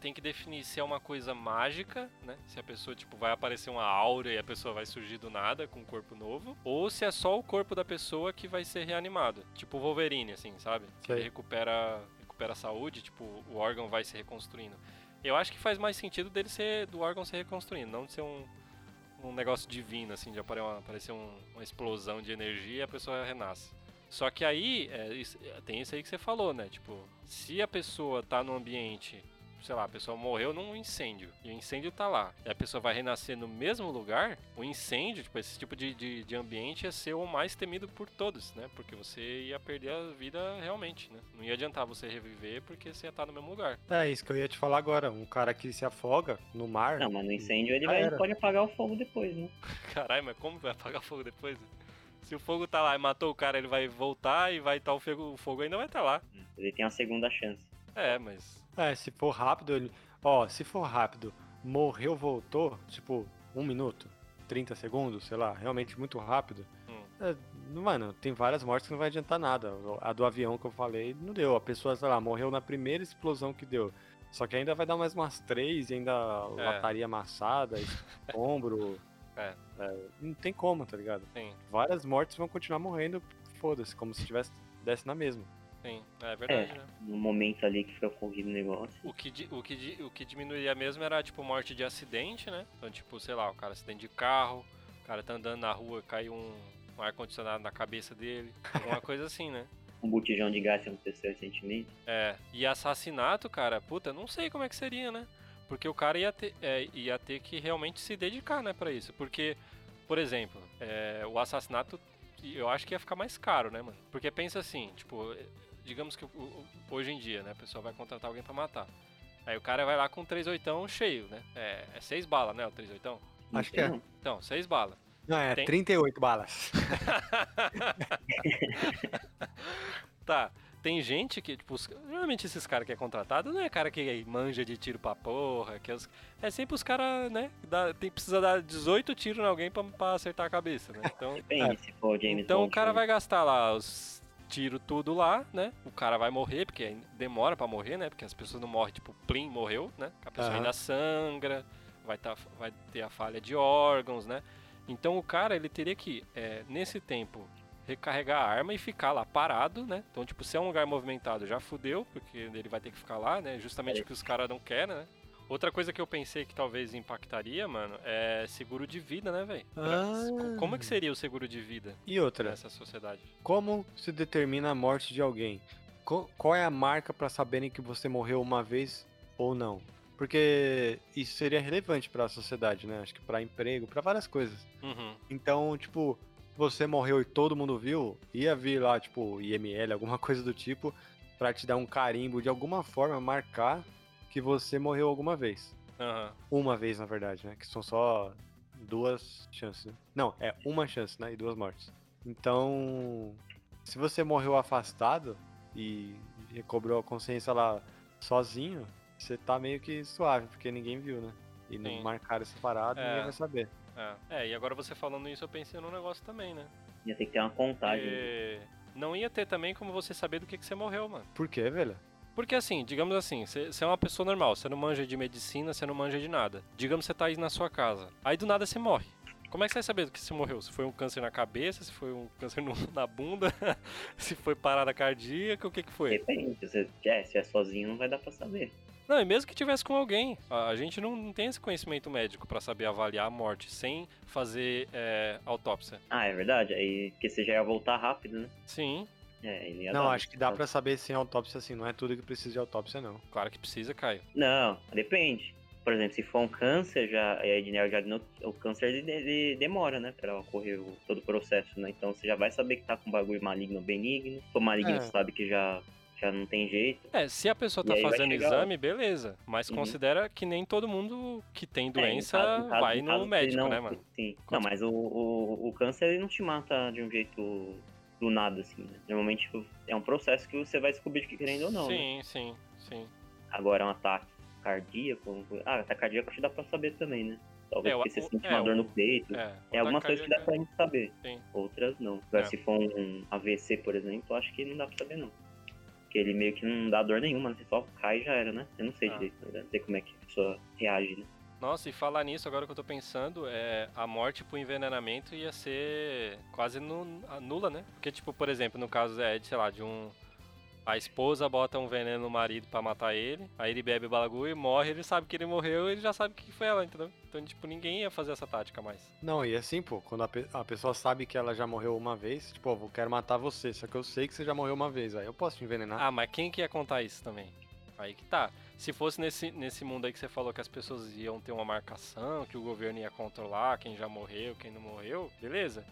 Speaker 3: tem que definir se é uma coisa mágica, né? Se a pessoa, tipo, vai aparecer uma aura e a pessoa vai surgir do nada com um corpo novo. Ou se é só o corpo da pessoa que vai ser reanimado. Tipo o Wolverine, assim, sabe? Que ele recupera, recupera a saúde, tipo, o órgão vai se reconstruindo. Eu acho que faz mais sentido dele ser, do órgão se reconstruindo, não de ser um, um negócio divino, assim, de apare- uma- aparecer um- uma explosão de energia e a pessoa renasce. Só que aí, é, tem isso aí que você falou, né? Tipo, se a pessoa tá num ambiente, sei lá, a pessoa morreu num incêndio, e o incêndio tá lá, e a pessoa vai renascer no mesmo lugar, o incêndio, tipo, esse tipo de, de, de ambiente ia ser o mais temido por todos, né? Porque você ia perder a vida realmente, né? Não ia adiantar você reviver porque você ia estar no mesmo lugar.
Speaker 2: É isso que eu ia te falar agora. Um cara que se afoga no mar.
Speaker 4: Não, mas no incêndio ele vai, pode apagar o fogo depois, né?
Speaker 3: Caralho, mas como vai apagar o fogo depois? Se o fogo tá lá e matou o cara, ele vai voltar e vai estar o fogo, o fogo ainda vai estar lá.
Speaker 4: Ele tem a segunda chance.
Speaker 3: É, mas.
Speaker 2: É, se for rápido, ele. Ó, se for rápido, morreu, voltou, tipo, um minuto, 30 segundos, sei lá, realmente muito rápido.
Speaker 3: Hum.
Speaker 2: É, mano, tem várias mortes que não vai adiantar nada. A do avião que eu falei não deu. A pessoa, sei lá, morreu na primeira explosão que deu. Só que ainda vai dar mais umas três, e ainda
Speaker 3: É.
Speaker 2: lataria amassada, ombro.
Speaker 3: É.
Speaker 2: É, não tem como, tá ligado?
Speaker 3: Sim,
Speaker 2: Várias mortes vão continuar morrendo, foda-se, como se tivesse desse na mesma.
Speaker 3: Sim. É verdade, né?
Speaker 4: No momento ali que foi ocorrido o negócio.
Speaker 3: O que, o, que, o que diminuiria mesmo era, tipo, morte de acidente, né? Então, tipo, sei lá, o cara acidente de carro, o cara tá andando na rua, caiu um, um ar-condicionado na cabeça dele, alguma coisa assim, né?
Speaker 4: Um botijão de gás que aconteceu recentemente.
Speaker 3: É, e assassinato, cara, puta, não sei como é que seria, né? Porque o cara ia ter, é, ia ter que realmente se dedicar, né, pra isso. Porque, por exemplo, é, o assassinato, eu acho que ia ficar mais caro, né, mano? Porque pensa assim, tipo, digamos que o- o- hoje em dia, né, a pessoa vai contratar alguém pra matar. Aí o cara vai lá com um 38 cheio, né? É, é seis balas, né, o 38?
Speaker 4: Não
Speaker 2: Acho que é.
Speaker 3: Então, seis balas.
Speaker 2: Não, é
Speaker 3: Tem-
Speaker 2: 38 balas.
Speaker 3: Tá, tem gente que, tipo, os- geralmente esses caras que é contratado não é cara que manja de tiro pra porra, que é, os- é sempre os caras, né, dá, tem, precisa dar 18 tiros em alguém pra, pra acertar a cabeça, né? Então,
Speaker 4: James
Speaker 3: então o cara vai gastar lá os tiros tudo lá, né? O cara vai morrer, porque demora pra morrer, né? Porque as pessoas não morrem, tipo, plim, morreu, né? A pessoa
Speaker 2: Aham.
Speaker 3: ainda sangra, vai, tá, vai ter a falha de órgãos, né? Então o cara, ele teria que, é, nesse tempo, recarregar a arma e ficar lá parado, né? Então, tipo, se é um lugar movimentado, já fudeu, porque ele vai ter que ficar lá, né? Justamente o que os caras não querem, né? Outra coisa que eu pensei que talvez impactaria, mano, é seguro de vida, né, velho?
Speaker 2: Ah.
Speaker 3: Como é que seria o seguro de vida
Speaker 2: E outra,
Speaker 3: nessa sociedade?
Speaker 2: como se determina a morte de alguém? Qual é a marca pra saberem que você morreu uma vez ou não? Porque isso seria relevante pra sociedade, né? Acho que pra emprego, pra várias coisas.
Speaker 3: Uhum.
Speaker 2: Então, tipo, você morreu e todo mundo viu, ia vir lá, tipo, IML, alguma coisa do tipo, pra te dar um carimbo, de alguma forma marcar que você morreu alguma vez.
Speaker 3: Aham.
Speaker 2: Uma vez, na verdade, né? Que são só duas chances. né? Não, é uma chance, né? E duas mortes. Então, se você morreu afastado e recobrou a consciência lá sozinho, você tá meio que suave, porque ninguém viu, né? E não
Speaker 3: Sim.
Speaker 2: marcaram essa parada,
Speaker 3: É.
Speaker 2: ninguém vai saber.
Speaker 3: É. É, e agora você falando isso, eu pensei num negócio também, né?
Speaker 4: Ia ter que ter uma contagem.
Speaker 3: Porque não ia ter também como você saber do que, que você morreu, mano.
Speaker 2: Por quê, velho?
Speaker 3: Porque assim, digamos assim, você é uma pessoa normal, você não manja de medicina, você não manja de nada. Digamos que você tá aí na sua casa. Aí do nada você morre. Como é que você vai saber do que você morreu? Se foi um câncer na cabeça, se foi um câncer no- na bunda, se foi parada cardíaca, o que que foi?
Speaker 4: Depende. Se é, se é sozinho, não vai dar pra saber.
Speaker 3: Não, e mesmo que tivesse com alguém, a a gente não, não tem esse conhecimento médico pra saber avaliar a morte sem fazer é, autópsia.
Speaker 4: Ah, é verdade? Aí, porque você já ia voltar rápido, né?
Speaker 3: Sim,
Speaker 4: É, ele ia
Speaker 2: Não,
Speaker 4: dar-
Speaker 2: acho que dá pra saber sem autópsia assim. Não é tudo que precisa de autópsia, não.
Speaker 3: claro que precisa, Caio.
Speaker 4: Não, depende. Por exemplo, se for um câncer, já, no- o câncer ele, ele demora, né, pra ocorrer o- todo o processo, né? Então você já vai saber que tá com bagulho maligno ou benigno. Se for maligno,
Speaker 2: É.
Speaker 4: você sabe que já, já não tem jeito.
Speaker 3: É, se a pessoa tá fazendo exame, beleza. Mas
Speaker 4: Uhum.
Speaker 3: considera que nem todo mundo que tem
Speaker 4: É, em
Speaker 3: doença
Speaker 4: caso- em caso-
Speaker 3: vai no
Speaker 4: caso
Speaker 3: médico,
Speaker 4: não,
Speaker 3: né, mano?
Speaker 4: Sim. Não, mas o, o, o câncer ele não te mata de um jeito do nada, assim, né? Normalmente tipo, é um processo que você vai descobrir que querendo ou não, né?
Speaker 3: sim, sim, sim.
Speaker 4: Agora um ataque cardíaco. Ah, ataque cardíaco acho que dá pra saber também, né? Talvez
Speaker 3: É,
Speaker 4: porque você sente
Speaker 3: é,
Speaker 4: uma dor
Speaker 3: o-
Speaker 4: no peito.
Speaker 3: É,
Speaker 4: É algumas coisas que dá pra
Speaker 3: cardíaco
Speaker 4: gente saber.
Speaker 3: Sim.
Speaker 4: Outras não. Agora,
Speaker 3: É.
Speaker 4: se for um AVC, por exemplo, acho que não dá pra saber, não. Porque ele meio que não dá dor nenhuma, né? Você só cai e já era, né? Eu não sei
Speaker 3: Ah.
Speaker 4: direito, né? não sei como é que a pessoa reage, né?
Speaker 3: Nossa, e falar nisso, agora que eu tô pensando, é a morte por envenenamento ia ser quase nu- nula, né? Porque, tipo, por exemplo, no caso é, de, sei lá, de um. A esposa bota um veneno no marido pra matar ele, aí ele bebe o bagulho e morre, ele sabe que ele morreu, ele já sabe que foi ela, entendeu? Então, tipo, ninguém ia fazer essa tática mais.
Speaker 2: Não, e assim, pô, quando a, pe- a pessoa sabe que ela já morreu uma vez, tipo, ó, eu quero matar você, só que eu sei que você já morreu uma vez, aí eu posso te envenenar.
Speaker 3: Ah, mas quem que ia contar isso também? Aí que tá. Se fosse nesse, nesse mundo aí que você falou que as pessoas iam ter uma marcação, que o governo ia controlar quem já morreu, quem não morreu, beleza.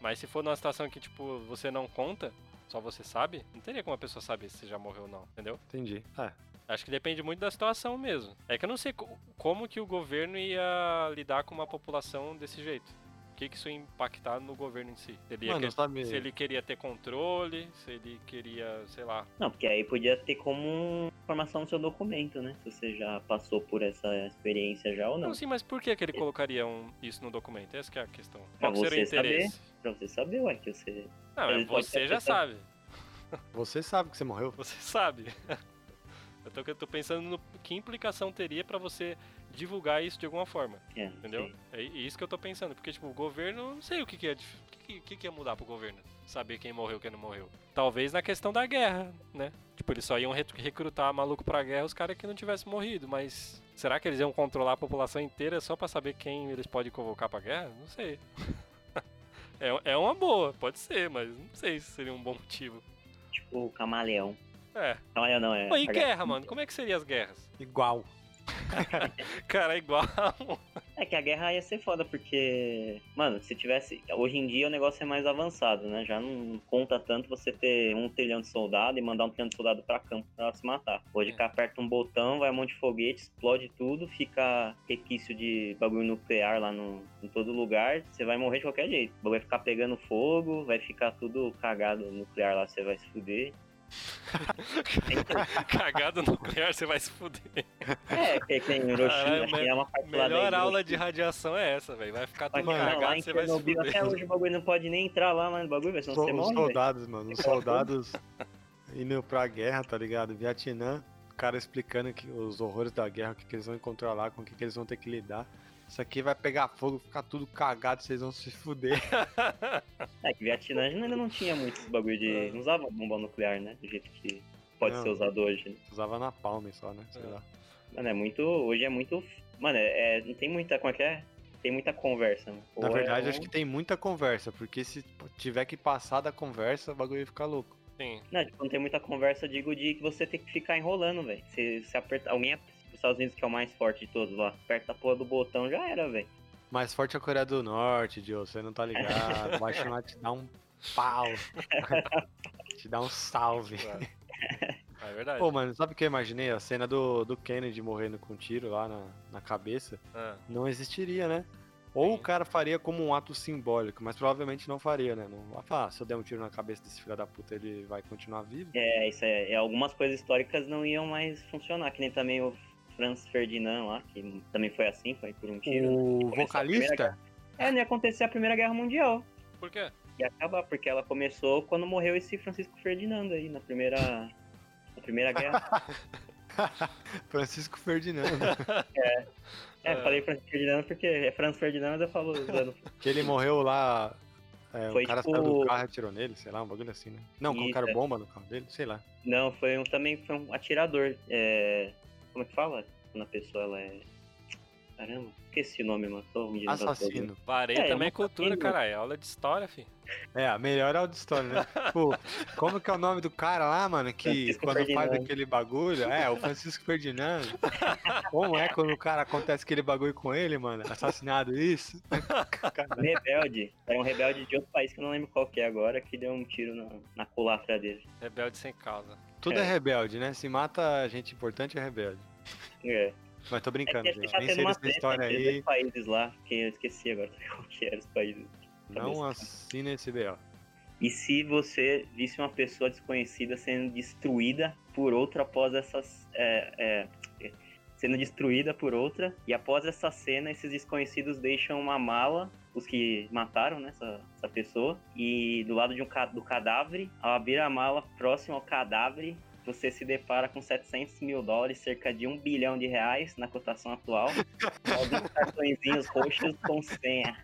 Speaker 3: Mas se for numa situação que, tipo, você não conta, só você sabe, não teria como a pessoa saber se você já morreu ou não, entendeu?
Speaker 2: Entendi. É.
Speaker 3: Acho que depende muito da situação mesmo. É que eu não sei co- como que o governo ia lidar com uma população desse jeito. Que, que isso ia impactar no governo em si? Se ele,
Speaker 2: Mano,
Speaker 3: que- se ele queria ter controle, se ele queria, sei lá.
Speaker 4: Não, porque aí podia ter como informação no seu documento, né? Se você já passou por essa experiência já ou não.
Speaker 3: Não, sim, mas por que, que ele colocaria um- isso no documento? Essa que é a questão.
Speaker 4: Pra
Speaker 3: Qual
Speaker 4: você saber.
Speaker 3: interesse?
Speaker 4: Pra você saber, ué, que você.
Speaker 3: Não,
Speaker 4: Ele
Speaker 3: você já sabe.
Speaker 2: Você sabe que você morreu.
Speaker 3: Você sabe. Eu tô, eu tô pensando no que implicação teria pra você divulgar isso de alguma forma.
Speaker 4: É,
Speaker 3: Entendeu?
Speaker 4: sim.
Speaker 3: É isso que eu tô pensando. Porque, tipo, o governo, não sei o que, que é. O que, que, que ia mudar pro governo? Saber quem morreu quem não morreu. Talvez na questão da guerra, né? Tipo, eles só iam re- recrutar maluco pra guerra os caras que não tivessem morrido. Mas será que eles iam controlar a população inteira só pra saber quem eles podem convocar pra guerra? Não sei. é, é uma boa, pode ser, mas não sei se seria um bom motivo.
Speaker 4: Tipo o camaleão.
Speaker 3: É.
Speaker 4: Camaleão não, é.
Speaker 3: Pô, e guerra, mano? Como é que seriam as guerras?
Speaker 2: Igual.
Speaker 3: Cara, é igual.
Speaker 4: É que a guerra ia ser foda, porque, mano, se tivesse. Hoje em dia o negócio é mais avançado, né? Já não conta tanto você ter um trilhão de soldado e mandar um trilhão de soldado pra campo pra se matar. Hoje
Speaker 3: É.
Speaker 4: cara aperta um botão, vai um monte de foguete, explode tudo, fica requício de bagulho nuclear lá no, em todo lugar, você vai morrer de qualquer jeito. Vai ficar pegando fogo, vai ficar tudo cagado nuclear lá, você vai se fuder.
Speaker 3: Cagada nuclear, você vai se fuder.
Speaker 4: É, que que em Hiroshima, que é uma
Speaker 3: Melhor aula de radiação é essa, velho. Vai ficar tudo cagado, você vai se fuder.
Speaker 4: até hoje o bagulho não pode nem entrar lá, mano. O bagulho vai,
Speaker 2: So-
Speaker 4: você
Speaker 2: os
Speaker 4: morre,
Speaker 2: soldados, mano. Os soldados indo pra guerra, tá ligado? Vietnã, o cara explicando que os horrores da guerra, o que, que eles vão encontrar lá, com o que, que eles vão ter que lidar. Isso aqui vai pegar fogo, ficar tudo cagado, vocês vão se fuder.
Speaker 4: É que Vietnã ainda não tinha muito esse bagulho de. Não usava bomba nuclear, né? Do jeito que pode
Speaker 2: Não.
Speaker 4: ser usado hoje. né?
Speaker 2: Usava na palma só, né? Sei
Speaker 3: É.
Speaker 2: lá.
Speaker 4: Mano, é muito. Hoje é muito. Mano, é, é- não tem muita. Como é que é? Tem muita conversa, mano.
Speaker 2: Na
Speaker 4: é
Speaker 2: verdade,
Speaker 4: um-
Speaker 2: acho que tem muita conversa, porque se tiver que passar da conversa, o bagulho ia ficar louco.
Speaker 3: Sim.
Speaker 4: Não, tipo, não tem muita conversa, eu digo de que você tem que ficar enrolando, velho. Se, se apertar. Alguém. Os Estados Unidos, que é o mais forte de todos lá, aperta a porra do botão, já era, velho.
Speaker 2: Mais forte é a Coreia do Norte, Joe, você não tá ligado. Vai chamar te dar um pau. te dar um salve.
Speaker 3: É verdade.
Speaker 2: Pô, mano, sabe o que eu imaginei? A cena do, do Kennedy morrendo com um tiro lá na, na cabeça
Speaker 3: Ah,
Speaker 2: não existiria, né? Ou
Speaker 3: Sim.
Speaker 2: o cara faria como um ato simbólico, mas provavelmente não faria, né? Não vai falar, ah, se eu der um tiro na cabeça desse filho da puta, ele vai continuar vivo.
Speaker 4: É, isso é, é, Algumas coisas históricas não iam mais funcionar, que nem também o Franz Ferdinand lá, que também foi assim, foi por um tiro. né?
Speaker 2: O
Speaker 4: primeira
Speaker 2: vocalista?
Speaker 4: É, não ia acontecer a Primeira Guerra Mundial.
Speaker 3: por quê?
Speaker 4: Ia acabar, porque ela começou quando morreu esse Francisco Ferdinando aí, na primeira. Na primeira guerra.
Speaker 2: Francisco Ferdinando.
Speaker 4: É,
Speaker 3: É.
Speaker 4: falei Francisco Ferdinando porque é Franz Ferdinando, eu falo usando.
Speaker 2: que ele morreu lá. é,
Speaker 4: Foi
Speaker 2: o cara
Speaker 4: tipo-
Speaker 2: saiu do carro e atirou nele, sei lá, um bagulho assim, né? Não,
Speaker 4: Isso,
Speaker 2: colocaram
Speaker 4: é.
Speaker 2: bomba no carro dele, sei lá.
Speaker 4: Não, foi um, também foi um atirador. É, como é que fala? Quando a pessoa ela é. Caramba, esqueci o nome, mano.
Speaker 2: Assassino.
Speaker 3: Parei
Speaker 4: É,
Speaker 3: também é cultura, caralho. É aula de história, fi.
Speaker 2: É, a melhor aula de história, né? Tipo, como que é o nome do cara lá, mano, que
Speaker 4: Francisco
Speaker 2: quando faz
Speaker 4: Ferdinando.
Speaker 2: aquele bagulho? É, o Francisco Ferdinando. Como é quando o cara acontece aquele bagulho com ele, mano? Assassinado, isso?
Speaker 4: Um rebelde. Era um rebelde de outro país que eu não lembro qual que é agora, que deu um tiro na, na culatra dele.
Speaker 3: Rebelde sem causa.
Speaker 2: Tudo é
Speaker 4: É.
Speaker 2: rebelde, né? Se mata gente importante, é rebelde.
Speaker 4: É.
Speaker 2: Mas tô
Speaker 4: É
Speaker 2: brincando,
Speaker 4: que
Speaker 2: gente.
Speaker 4: tá
Speaker 2: Nem sei dessa história aí.
Speaker 4: dois países lá, que eu esqueci agora qual que eram os países.
Speaker 2: Não
Speaker 4: Cabeça.
Speaker 2: assina esse BO.
Speaker 4: E se você visse uma pessoa desconhecida sendo destruída por outra após essas. é, é, sendo destruída por outra, e após essa cena, esses desconhecidos deixam uma mala, os que mataram né, essa, essa pessoa, e do lado de um, do cadáver, ao abrir a mala próximo ao cadáver, você se depara com 700 mil dólares, cerca de um bilhão de reais na cotação atual, alguns cartõezinhos roxos com senha.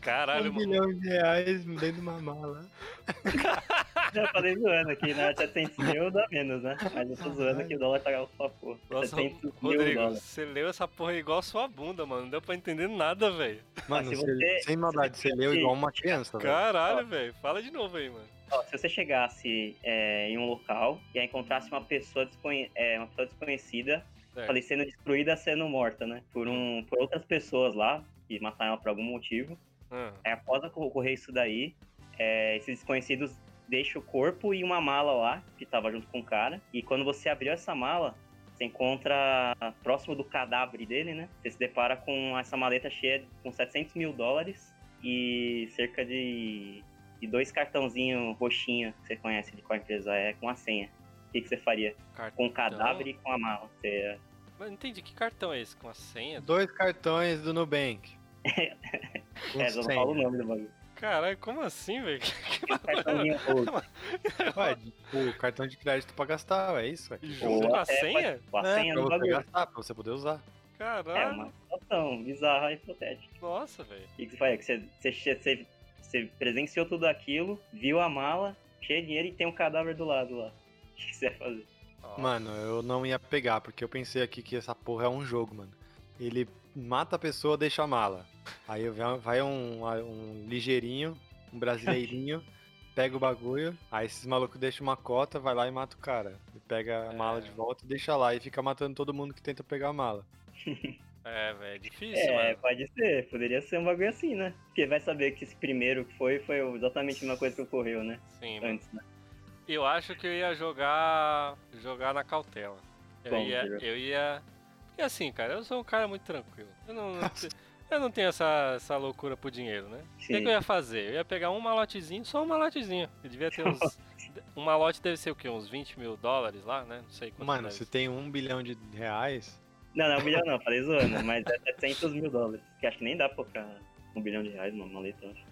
Speaker 3: Caralho,
Speaker 2: um
Speaker 3: mano.
Speaker 2: bilhão de reais dentro de uma mala.
Speaker 4: Já falei zoando aqui, né? 700 mil dá menos, né? Mas eu tô zoando que o dólar tá alto pra porra.
Speaker 3: Nossa,
Speaker 4: 700 mil
Speaker 3: Rodrigo,
Speaker 4: dólares.
Speaker 3: você leu essa porra igual a sua bunda, mano. Não deu pra entender nada, velho.
Speaker 2: Mano,
Speaker 4: se
Speaker 2: você-
Speaker 4: você-
Speaker 2: sem maldade, você
Speaker 4: você-
Speaker 2: leu igual uma criança, velho.
Speaker 3: Caralho, velho. Fala de novo aí, mano.
Speaker 4: Ó, se você chegasse é, em um local e aí encontrasse uma pessoa, desconhe- é, uma pessoa desconhecida,
Speaker 3: Certo.
Speaker 4: falei sendo destruída, sendo morta, né? Por, um, por outras pessoas lá, que mataram ela por algum motivo.
Speaker 3: Ah,
Speaker 4: Aí após ocorrer isso daí, é, esses desconhecidos deixam o corpo e uma mala lá, que tava junto com o cara. E quando você abriu essa mala, você encontra próximo do cadáver dele, né? Você se depara com essa maleta cheia de- com 700 mil dólares e cerca de, de dois cartãozinhos roxinho, que você conhece de qual empresa é, com a senha. O que, que você faria?
Speaker 3: cartão.
Speaker 4: Com o cadáver e com a mala. Você,
Speaker 3: Mas não entendi. Que cartão é esse? Com a senha?
Speaker 2: Dois cartões do Nubank.
Speaker 4: É, eu não falo o nome do bagulho.
Speaker 3: Caralho, como assim, velho?
Speaker 4: Roxo.
Speaker 2: Ué, tipo, cartão de crédito pra gastar, é isso? É,
Speaker 3: Junto com a
Speaker 4: até
Speaker 3: senha?
Speaker 4: Com a
Speaker 2: é
Speaker 4: senha
Speaker 2: pra
Speaker 4: do
Speaker 2: você
Speaker 4: bagulho.
Speaker 2: gastar, pra você poder usar.
Speaker 4: É
Speaker 3: Caralho.
Speaker 4: uma situação bizarra e hipotética.
Speaker 3: Nossa, velho.
Speaker 4: O que que você faz? É que você, você, você, você presenciou tudo aquilo, viu a mala, cheio de dinheiro e tem um cadáver do lado lá. O que que você vai fazer?
Speaker 3: Nossa.
Speaker 2: Mano, eu não ia pegar, porque eu pensei aqui que essa porra é um jogo, mano. Ele mata a pessoa, deixa a mala. Aí vai- um, um ligeirinho, um brasileirinho, pega o bagulho, aí esses malucos deixam uma cota, vai lá e mata o cara. E pega a mala
Speaker 3: É.
Speaker 2: de volta e deixa lá, e fica matando todo mundo que tenta pegar a mala.
Speaker 3: É, velho, difícil,
Speaker 4: É,
Speaker 3: mano.
Speaker 4: pode ser. Poderia ser um bagulho assim, né? Porque vai saber que esse primeiro que foi, foi exatamente a mesma coisa que ocorreu, né?
Speaker 3: Sim, mano.
Speaker 4: Antes, né?
Speaker 3: Eu acho que eu ia jogar. jogar na cautela. Eu
Speaker 4: Como,
Speaker 3: ia. Eu ia. E assim, cara, eu sou um cara muito tranquilo. Eu não, eu não tenho essa, essa loucura por dinheiro, né? O que, que eu ia fazer? Eu ia pegar um malotezinho, só um malotezinho. Eu devia ter uns. um malote deve ser o quê? Uns 20 mil dólares lá, né? Não sei quanto
Speaker 2: Mano, se tem um bilhão de reais,
Speaker 4: Não, não, um bilhão não, falei zoando, mas é 700 mil dólares. Que acho que nem dá pra colocar um bilhão de reais numa maleta, acho.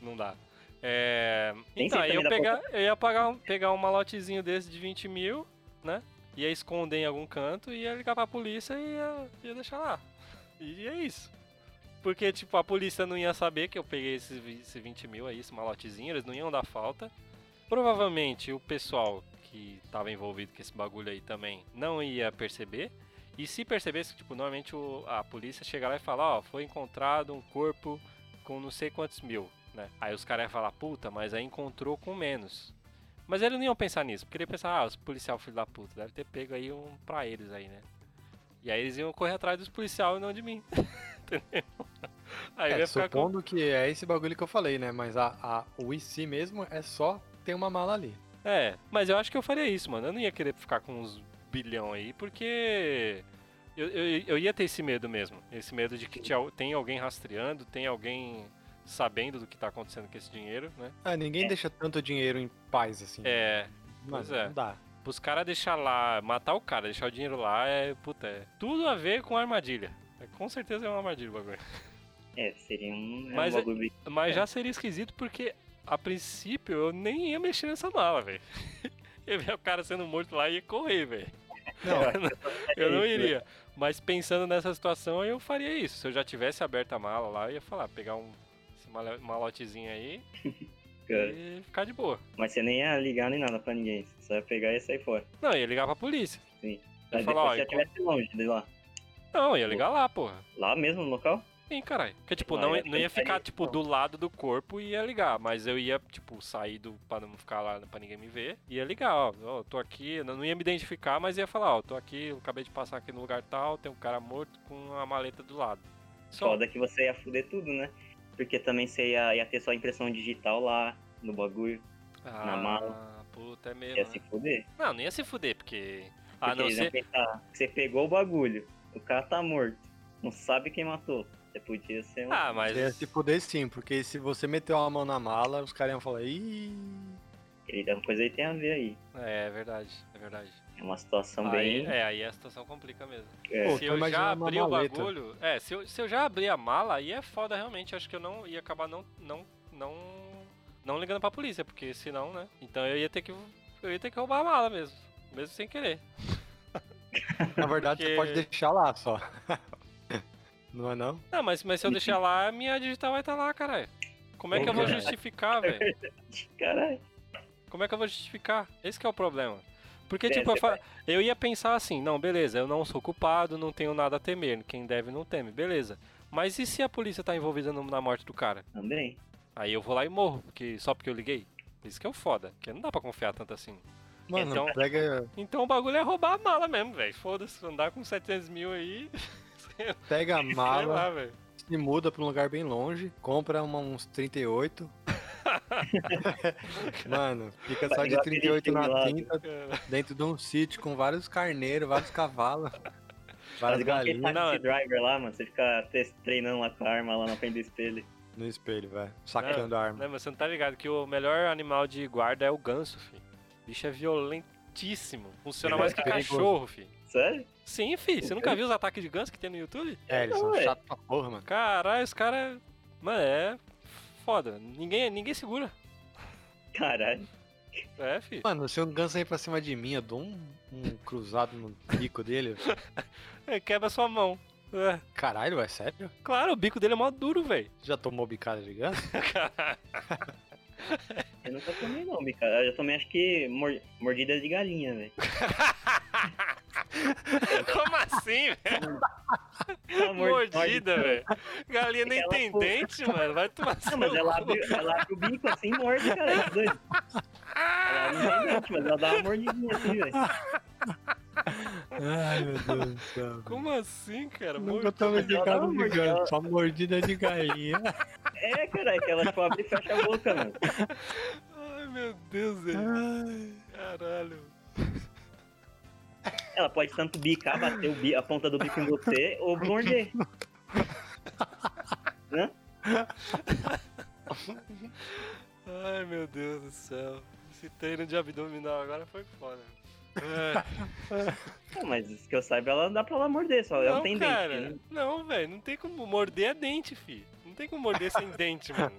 Speaker 3: Não dá. É... Então, eu, pegar, eu ia pagar um- pegar um malotezinho desse de 20 mil, né? Ia esconder em algum canto, ia ligar pra polícia e ia, ia deixar lá. E é isso. Porque, tipo, a polícia não ia saber que eu peguei esse, vi- esse 20 mil aí, esse malotezinho, eles não iam dar falta. Provavelmente o pessoal que tava envolvido com esse bagulho aí também não ia perceber. E se percebesse, tipo, normalmente o- a polícia chega lá e fala, ó, foi encontrado um corpo com não sei quantos mil, né? Aí os caras iam falar, puta, mas aí encontrou com menos. Mas eles não iam pensar nisso, porque eles iam pensar, ah, os policial filho da puta, deve ter pego aí um pra eles aí, né? E aí eles iam correr atrás dos policial e não de mim. Entendeu? Aí eu
Speaker 2: é,
Speaker 3: ia ficar com...
Speaker 2: supondo que é esse bagulho que eu falei, né? Mas a, a, o IC mesmo é só ter uma mala ali.
Speaker 3: É, mas eu acho que eu faria isso, mano. Eu não ia querer ficar com uns bilhão aí, porque eu, eu, eu ia ter esse medo mesmo. Esse medo de que tem alguém rastreando, tem alguém sabendo do que tá acontecendo com esse dinheiro, né?
Speaker 2: Ah, ninguém
Speaker 4: É.
Speaker 2: deixa tanto dinheiro em paz assim.
Speaker 3: É, pois é.
Speaker 2: não dá.
Speaker 3: Os caras deixar lá, matar o cara, deixar o dinheiro lá, é, puta, é tudo a ver com armadilha. É, com certeza é uma armadilha o bagulho.
Speaker 4: É, seria um, é
Speaker 3: Mas
Speaker 4: um
Speaker 3: é-
Speaker 4: bagulho
Speaker 3: Mas
Speaker 4: É.
Speaker 3: já seria esquisito porque, a princípio, eu nem ia mexer nessa mala, velho. Eu ver o cara sendo morto lá e ia correr, velho.
Speaker 2: Não,
Speaker 3: Eu não
Speaker 4: É isso,
Speaker 3: iria. Mas pensando nessa situação, eu faria isso. Se eu já tivesse aberto a mala lá, eu ia falar, pegar um malotezinho aí
Speaker 4: cara.
Speaker 3: e ficar de boa.
Speaker 4: Mas você nem ia ligar nem nada pra ninguém. Você só ia pegar e sair fora.
Speaker 3: Não, ia ligar pra polícia.
Speaker 4: Sim.
Speaker 3: Ia
Speaker 4: Mas
Speaker 3: falar, ó,
Speaker 4: você já
Speaker 3: enquanto-
Speaker 4: estivesse longe de lá.
Speaker 3: Não, ia ligar lá, porra.
Speaker 4: Lá mesmo no local?
Speaker 3: Sim, caralho. Porque, tipo, não, não ia ficar, tipo, do lado do corpo e ia ligar. Mas eu ia, tipo, sair do, pra não ficar lá, pra ninguém me ver. Ia ligar, ó, ó, tô aqui. Eu não ia me identificar, mas ia falar, ó, tô aqui, eu acabei de passar aqui no lugar tal, tem um cara morto com uma maleta do lado. Só.
Speaker 4: Foda que você ia fuder tudo, né? Porque também você ia, ia ter só impressão digital lá no bagulho.
Speaker 3: Ah,
Speaker 4: na mala.
Speaker 3: puta, é mesmo.
Speaker 4: Ia
Speaker 3: né?
Speaker 4: se fuder.
Speaker 3: Não, não ia se fuder, porque... A
Speaker 4: Porque
Speaker 3: não
Speaker 4: eles iam
Speaker 3: ser...
Speaker 4: pensar você pegou o bagulho, o cara tá morto, não sabe quem matou. Você podia ser um.
Speaker 3: Ah, mas...
Speaker 2: você ia se fuder sim, porque se você meteu a mão na mala, os caras iam falar, ih.
Speaker 4: Ele, alguma coisa aí tem a ver aí.
Speaker 3: É, é verdade, é verdade.
Speaker 4: É uma situação
Speaker 3: Aí,
Speaker 4: bem.
Speaker 3: é, aí a situação complica mesmo.
Speaker 4: é,
Speaker 2: Pô,
Speaker 3: se eu já abrir o bagulho. É, se eu, se eu já abrir a mala, aí é foda realmente. Acho que eu não ia acabar não. não, não, não ligando pra polícia, porque senão, né? Então eu ia ter que. Eu ia ter que roubar a mala mesmo. Mesmo sem querer.
Speaker 2: Na verdade,
Speaker 3: Porque-
Speaker 2: você pode deixar lá só. Não é não?
Speaker 3: Não, mas, mas se eu deixar lá, a minha digital vai estar lá, caralho. Como é que eu vou justificar, velho?
Speaker 4: Caralho.
Speaker 3: Como é que eu vou justificar? Esse que é o problema. Porque,
Speaker 4: É,
Speaker 3: tipo, eu, fa- eu ia pensar assim, não, beleza, eu não sou culpado, não tenho nada a temer. Quem deve não teme, beleza. Mas e se a polícia tá envolvida no- na morte do cara?
Speaker 4: Também.
Speaker 3: Aí eu vou lá e morro, porque, só porque eu liguei. Isso que é o foda, porque não dá pra confiar tanto assim.
Speaker 2: Mano,
Speaker 3: Então-
Speaker 2: pega,
Speaker 3: Então o bagulho é roubar a mala mesmo, velho. Foda-se, andar com 700 mil aí.
Speaker 2: pega a mala,
Speaker 3: lá, velho.
Speaker 2: se muda pra um lugar bem longe, compra uma- uns 38. Mano, fica só de
Speaker 4: igual aquele
Speaker 2: 38 na 30 dentro de um sítio com vários carneiros, vários cavalos, várias galinhas
Speaker 3: Não,
Speaker 4: taxi driver lá, mano. Você fica treinando lá com a arma lá na frente do espelho.
Speaker 2: no espelho, velho. Sacando a arma.
Speaker 3: Não, mas você não tá ligado que o melhor animal de guarda é o ganso, filho. O bicho é violentíssimo. Funciona mais que
Speaker 2: É
Speaker 3: cachorro, filho.
Speaker 4: Sério?
Speaker 3: Sim, filho. Você nunca viu os ataques de ganso que tem no YouTube?
Speaker 2: É, eles são
Speaker 4: Ué.
Speaker 2: chatos pra porra, mano.
Speaker 3: Caralho, os caras. Mano, é foda. Ninguém, ninguém segura.
Speaker 4: Caralho.
Speaker 3: É, fi.
Speaker 2: Mano, se um ganso sair pra cima de mim, eu dou um, um cruzado no bico dele.
Speaker 3: É, quebra sua mão. É,
Speaker 2: Caralho, é sério?
Speaker 3: claro, o bico dele é mó duro, velho.
Speaker 2: Já tomou bicada de ganso?
Speaker 4: Eu nunca tomei não, bica. Eu já tomei acho que mor- mordida de galinha, velho.
Speaker 3: Como assim, velho? Mordida, velho. Galinha nem
Speaker 4: Ela
Speaker 3: tem
Speaker 4: foi-
Speaker 3: dente, mano. Vai tomar
Speaker 4: Não, mas
Speaker 3: seu
Speaker 4: ela abre, ela abre o bico assim e morde, cara. É doido. Ela não tem dente, mas ela dá uma mordidinha assim, velho.
Speaker 2: Ai, meu Deus do céu.
Speaker 3: Como assim, cara?
Speaker 2: Nunca
Speaker 4: dá
Speaker 2: de ganso,
Speaker 4: mordida.
Speaker 2: só mordida de galinha.
Speaker 4: É, cara, é que ela tipo abre e fecha a boca, mano.
Speaker 3: Ai, meu Deus, velho.
Speaker 2: Ai.
Speaker 3: Caralho.
Speaker 4: Ela pode tanto bicar, bater o bi- a ponta do bico em você ou morder. Né?
Speaker 3: Ai, meu Deus do céu. Esse treino de abdominal agora foi foda. É.
Speaker 4: Não, mas isso que eu saiba, ela dá pra ela morder, só ela
Speaker 3: Não,
Speaker 4: tem
Speaker 3: cara.
Speaker 4: dente. Né?
Speaker 3: Não, velho. Não tem como morder a dente, fi. Não tem como morder sem dente, mano.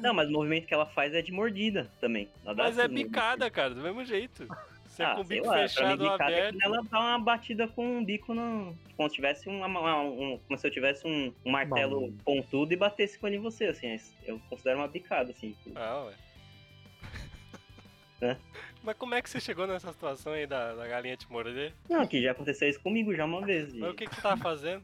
Speaker 4: Não, mas o movimento que ela faz é de mordida também. Ela dá
Speaker 3: Mas é
Speaker 4: esse movimento.
Speaker 3: bicada, cara, do mesmo jeito. Você é
Speaker 4: Ah,
Speaker 3: com o bico
Speaker 4: lá, pra mim,
Speaker 3: fechado ou
Speaker 4: é
Speaker 3: aberto.
Speaker 4: ela dá uma batida com um bico no. Como se tivesse uma, uma- um, como se eu tivesse um, um martelo
Speaker 2: Bom.
Speaker 4: pontudo e batesse com ele em você, assim. Eu considero uma bicada, assim.
Speaker 3: Ah, ué.
Speaker 4: É.
Speaker 3: Mas como é que você chegou nessa situação aí da, da galinha te morder?
Speaker 4: Não, que já aconteceu isso comigo já uma vez.
Speaker 3: Mas o que, que você tava fazendo?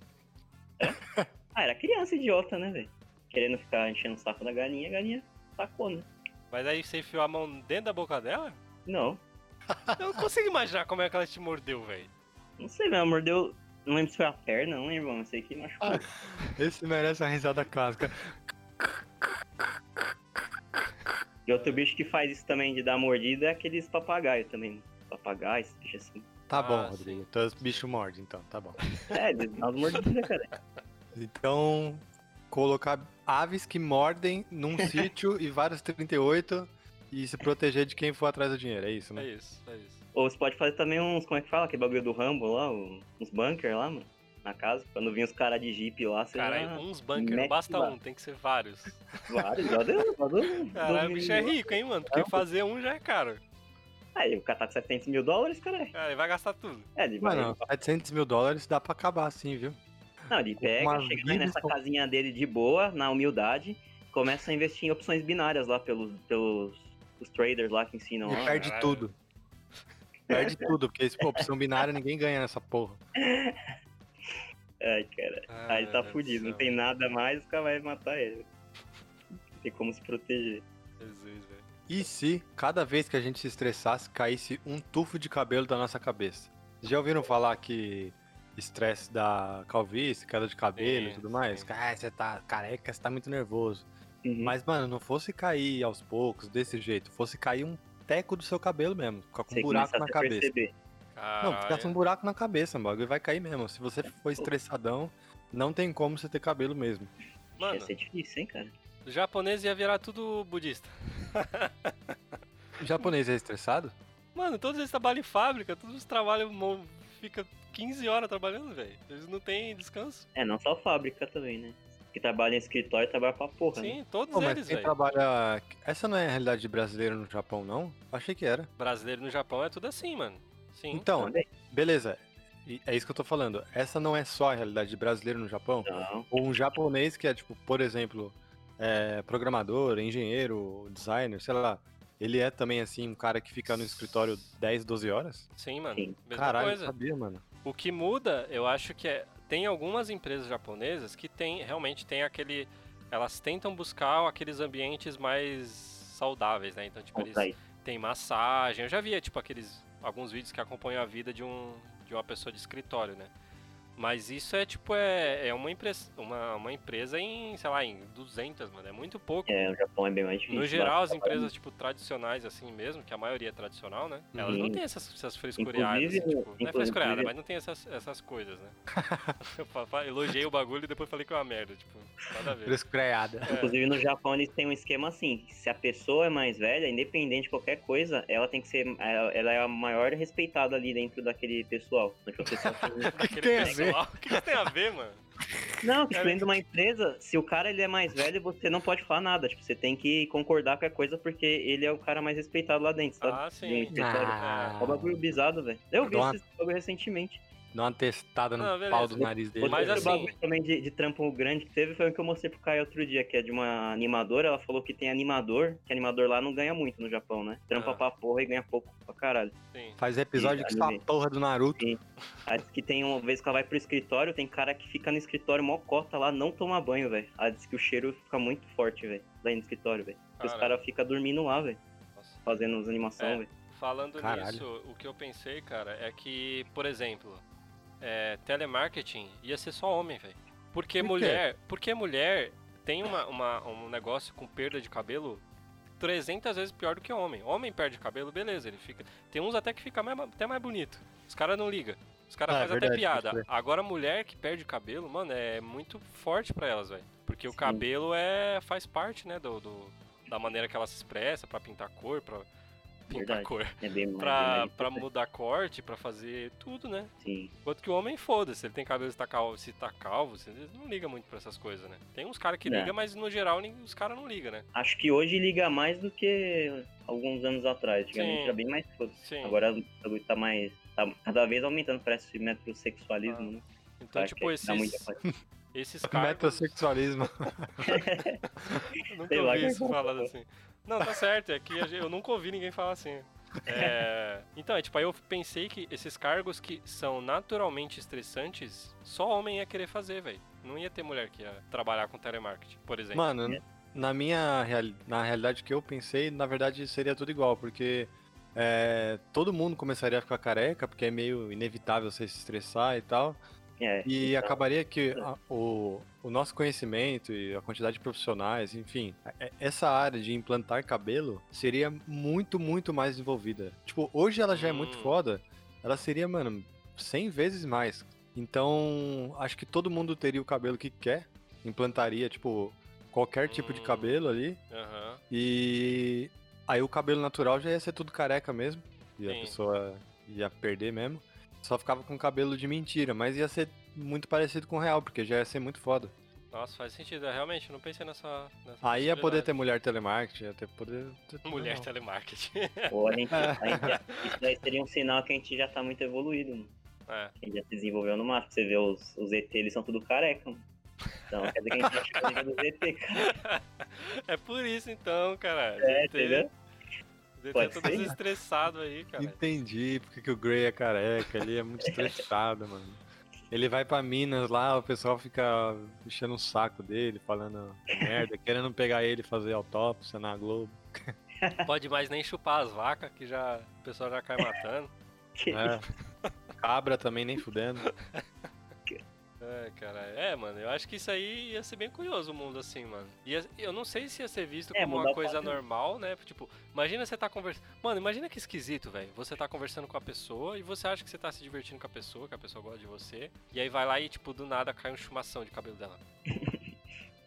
Speaker 4: Ah, era criança idiota, né, velho? Querendo ficar enchendo o saco da galinha, a galinha sacou, né?
Speaker 3: Mas aí você enfiou a mão dentro da boca dela?
Speaker 4: Não,
Speaker 3: Eu não consigo imaginar como é que ela te mordeu, velho.
Speaker 4: não sei, meu, mordeu. Não lembro se foi a perna, não lembro, não sei que machucou.
Speaker 2: Ah. Esse merece a risada clássica.
Speaker 4: E outro bicho que faz isso também de dar mordida é aqueles papagaios também. Papagaios, bicho assim.
Speaker 2: Tá bom,
Speaker 3: Ah,
Speaker 2: Rodrigo. Então os bichos mordem, então, tá bom.
Speaker 4: É, eles dão umas mordidas, cara.
Speaker 2: Então, colocar aves que mordem num sítio e vários 38 e se proteger de quem for atrás do dinheiro, é isso,
Speaker 3: É
Speaker 2: né?
Speaker 3: isso, é isso.
Speaker 4: Ou você pode fazer também uns, como é que fala? Aquele bagulho do Rambo lá, uns bunker lá, mano. Na casa. Quando vinha os caras de jeep lá, você
Speaker 3: Cara,
Speaker 4: já...
Speaker 3: uns bunkers, não basta
Speaker 4: lá.
Speaker 3: um, tem que ser vários.
Speaker 4: Vários, lá deu, lá deu-
Speaker 3: Caralho, o bicho é rico, hein, mano? Porque fazer um já é caro.
Speaker 4: Aí, o cara tá com 700 mil dólares, cara.
Speaker 3: Cara, ele vai gastar tudo.
Speaker 4: É, ele vai...
Speaker 2: Mano, 700 mil dólares dá pra acabar assim, viu?
Speaker 4: Não, ele pega,
Speaker 2: uma
Speaker 4: chega
Speaker 2: vida
Speaker 4: nessa
Speaker 2: com-
Speaker 4: casinha dele de boa, na humildade, começa a investir em opções binárias lá pelos, pelos os traders lá que ensinam
Speaker 2: E
Speaker 4: lá.
Speaker 2: perde
Speaker 3: caralho.
Speaker 2: tudo. Perde tudo, porque essa opção binária ninguém ganha nessa porra.
Speaker 4: Ai, cara.
Speaker 3: Ah,
Speaker 4: Aí ele tá fudido,
Speaker 3: do
Speaker 4: não tem nada mais, o cara vai matar ele. Não tem como se proteger.
Speaker 3: Jesus, velho.
Speaker 2: E se cada vez que a gente se estressasse caísse um tufo de cabelo da nossa cabeça? Já ouviram falar que estresse dá calvície, queda de cabelo e tudo mais?
Speaker 3: sim.
Speaker 2: Ah, você tá careca, você tá muito nervoso.
Speaker 4: Uhum.
Speaker 2: Mas, mano, não fosse cair aos poucos, desse jeito, fosse cair um teco do seu cabelo mesmo, ficar com
Speaker 4: Você
Speaker 2: um buraco na cabeça.
Speaker 4: perceber.
Speaker 2: Não, ficasse um
Speaker 3: Caralho.
Speaker 2: buraco na cabeça, o bagulho vai cair mesmo. Se você for estressadão, não tem como você ter cabelo mesmo.
Speaker 3: Mano,
Speaker 4: Ia ser difícil, hein, cara.
Speaker 3: o japonês ia virar tudo budista.
Speaker 2: O japonês é estressado?
Speaker 3: Mano, todos eles trabalham em fábrica, todos eles trabalham, fica 15 horas trabalhando, velho. Eles não têm descanso.
Speaker 4: É, não só fábrica também, né? Que trabalha em escritório trabalha pra porra, né?
Speaker 3: Sim, todos
Speaker 2: Pô, mas
Speaker 3: eles,
Speaker 2: quem
Speaker 3: velho.
Speaker 2: trabalha. Essa não é a realidade de brasileiro no Japão, não? Achei que era.
Speaker 3: Brasileiro no Japão é tudo assim, mano. Sim.
Speaker 2: Então,
Speaker 4: Também.
Speaker 2: beleza. E É isso que eu tô falando. Essa não é só a realidade de brasileiro no Japão.
Speaker 4: Não.
Speaker 2: Ou um japonês que é, tipo, por exemplo, é, programador, engenheiro, designer, sei lá. Ele é também, assim, um cara que fica no escritório 10, 12 horas?
Speaker 3: Sim, mano.
Speaker 4: Sim.
Speaker 3: Mesma
Speaker 2: Caralho, eu
Speaker 3: coisa.
Speaker 2: sabia, mano.
Speaker 3: O que muda, eu acho que é. Tem algumas empresas japonesas que tem, realmente tem aquele. Elas tentam buscar aqueles ambientes mais saudáveis, né? Então, tipo, eles tem massagem. Eu já via, tipo, aqueles. alguns vídeos que acompanham a vida de, um, de uma pessoa de escritório, né? Mas isso é tipo, é, é uma, empresa, uma, uma empresa em, sei lá, em 200, mano. É muito pouco.
Speaker 4: É, o Japão é bem mais difícil.
Speaker 3: No geral,
Speaker 4: Lá
Speaker 3: as empresas, tipo, tradicionais, assim mesmo, que a maioria é tradicional, né? Elas não
Speaker 4: Uhum.
Speaker 3: têm essas, essas frescureadas,
Speaker 4: Inclusive,
Speaker 3: assim, tipo, não é frescureada, mas não tem essas, essas coisas, né? Eu Elogiei o bagulho e depois falei que é uma merda, tipo, nada a ver.
Speaker 2: Frescreada.
Speaker 3: É.
Speaker 4: Inclusive no Japão eles têm um esquema assim, se a pessoa é mais velha, independente de qualquer coisa, ela tem que ser, ela é a maior respeitada ali dentro daquele pessoal. A pessoa tem-
Speaker 3: Daquele
Speaker 2: tem a ver?
Speaker 3: O que isso tem a ver, mano?
Speaker 4: Não, tipo, dentro de uma empresa, se o cara ele é mais velho, você não pode falar nada. Tipo, você tem que concordar com a coisa porque ele é o cara mais respeitado lá dentro, sabe?
Speaker 3: Ah, sim.
Speaker 2: Ah.
Speaker 4: É um bagulho bizarro, velho. Eu vi
Speaker 2: uma-
Speaker 4: esse bagulho recentemente.
Speaker 2: Dá uma testada no
Speaker 3: Não, beleza.
Speaker 2: pau do nariz dele.
Speaker 3: Mas assim-
Speaker 4: bagulho também de, de trampo grande que teve foi o que eu mostrei pro Caio outro dia, que é de uma animadora. Ela falou que tem animador, que animador lá não ganha muito no Japão, né? Trampa
Speaker 3: Ah.
Speaker 4: pra porra e ganha pouco pra caralho.
Speaker 3: Sim.
Speaker 2: Faz episódio
Speaker 4: Sim,
Speaker 2: com essa
Speaker 4: anime.
Speaker 2: porra do Naruto.
Speaker 4: Aí diz que tem uma vez que ela vai pro escritório, tem cara que fica no escritório mó cota lá, não toma banho, velho. Ela diz que o cheiro fica muito forte, velho, lá no escritório, velho. Porque Os caras ficam dormindo lá, velho,
Speaker 3: Nossa.
Speaker 4: fazendo as animações,
Speaker 3: É.
Speaker 4: velho.
Speaker 3: Falando
Speaker 2: Caralho.
Speaker 3: nisso, o que eu pensei, cara, é que, por exemplo, é, telemarketing ia ser só homem, velho. Porque
Speaker 2: Por
Speaker 3: mulher, porque mulher tem uma, uma- um negócio com perda de cabelo 300 vezes pior do que homem. Homem perde cabelo, beleza, ele fica. Tem uns até que fica mais- até mais bonito. Os caras não ligam. Os caras
Speaker 2: Ah, é
Speaker 3: fazem até
Speaker 2: verdade,
Speaker 3: piada. Agora, mulher que perde cabelo, mano, é muito forte pra elas, velho. Porque o
Speaker 4: Sim.
Speaker 3: cabelo é faz parte, né, do, do- da maneira que ela se expressa, pra pintar cor, pra pintar
Speaker 4: Verdade.
Speaker 3: cor.
Speaker 4: É bem mais.
Speaker 3: Pra,
Speaker 4: mais
Speaker 3: pra mudar corte, pra fazer tudo, né?
Speaker 4: Sim.
Speaker 3: Enquanto que o homem, foda-se, ele tem cabelo, se tá calvo, se tá calvo, ele não liga muito pra essas coisas, né? Tem uns caras que
Speaker 4: É.
Speaker 3: ligam, mas no geral os caras não ligam, né?
Speaker 4: Acho que hoje liga mais do que alguns anos atrás. Antigamente
Speaker 3: Sim.
Speaker 4: era bem mais foda.
Speaker 3: Sim.
Speaker 4: Agora o tá mais. tá cada vez aumentando, parece esse metrosexualismo,
Speaker 3: Ah.
Speaker 4: né?
Speaker 3: Então,
Speaker 4: Acho
Speaker 3: tipo, esses, esses cargos...
Speaker 2: Metrosexualismo.
Speaker 3: Nunca
Speaker 4: Sei
Speaker 3: ouvi isso falado assim. Não, tá certo, é que eu nunca ouvi ninguém falar assim. É, Então, é tipo, aí eu pensei que esses cargos que são naturalmente estressantes, só homem ia querer fazer, velho. Não ia ter mulher que ia trabalhar com telemarketing, por exemplo.
Speaker 2: Mano, na minha reali- na realidade que eu pensei, na verdade seria tudo igual, porque é, todo mundo começaria a ficar careca, porque é meio inevitável você se estressar e tal.
Speaker 4: É,
Speaker 2: E
Speaker 4: então,
Speaker 2: acabaria que a- o, o nosso conhecimento e a quantidade de profissionais, enfim, é- essa área de implantar cabelo seria muito, muito mais desenvolvida. Tipo, hoje ela já é muito
Speaker 3: Hum.
Speaker 2: foda, ela seria, mano, 100 vezes mais. Então, acho que todo mundo teria o cabelo que quer, implantaria, tipo, qualquer tipo de
Speaker 3: Hum.
Speaker 2: cabelo ali,
Speaker 3: Aham.
Speaker 2: e aí o cabelo natural já ia ser tudo careca mesmo, e a
Speaker 3: Sim.
Speaker 2: pessoa ia perder mesmo. Só ficava com cabelo de mentira, mas ia ser muito parecido com o real, porque já ia ser muito foda.
Speaker 3: Nossa, faz sentido. É, realmente, eu não pensei nessa. nessa
Speaker 2: Aí ia poder ter mulher telemarketing, ia ter poder ter
Speaker 3: Mulher
Speaker 2: não.
Speaker 3: telemarketing.
Speaker 4: Ou a gente, a gente isso daí seria um sinal que a gente já tá muito evoluído, mano.
Speaker 3: É.
Speaker 4: A gente já se desenvolveu no máximo. Você vê os, os ET, eles são tudo careca, mano. Então quer dizer que a gente já chegou no ET, cara.
Speaker 3: É por isso então, cara.
Speaker 4: É, entendeu?
Speaker 3: Ele
Speaker 4: Pode
Speaker 3: tá todo
Speaker 4: ser.
Speaker 3: estressado aí, cara.
Speaker 2: Entendi porque que o Grey é careca, ele é muito estressado, mano. Ele vai pra Minas lá, o pessoal fica enchendo o saco dele, falando merda, querendo pegar ele e fazer autópsia na Globo.
Speaker 3: Pode mais nem chupar as vacas, que já o pessoal já cai matando.
Speaker 4: Que
Speaker 2: É. Cabra também nem fudendo.
Speaker 3: É, cara. É, mano, eu acho que isso aí ia ser bem curioso o mundo assim, mano. Ia, eu não sei se ia ser visto
Speaker 4: É,
Speaker 3: como uma coisa normal, né? Tipo, imagina você tá conversando. Mano, imagina que esquisito, velho. Você tá conversando com a pessoa e você acha que você tá se divertindo com a pessoa, que a pessoa gosta de você. E aí vai lá e, tipo, do nada cai um chumação de cabelo dela.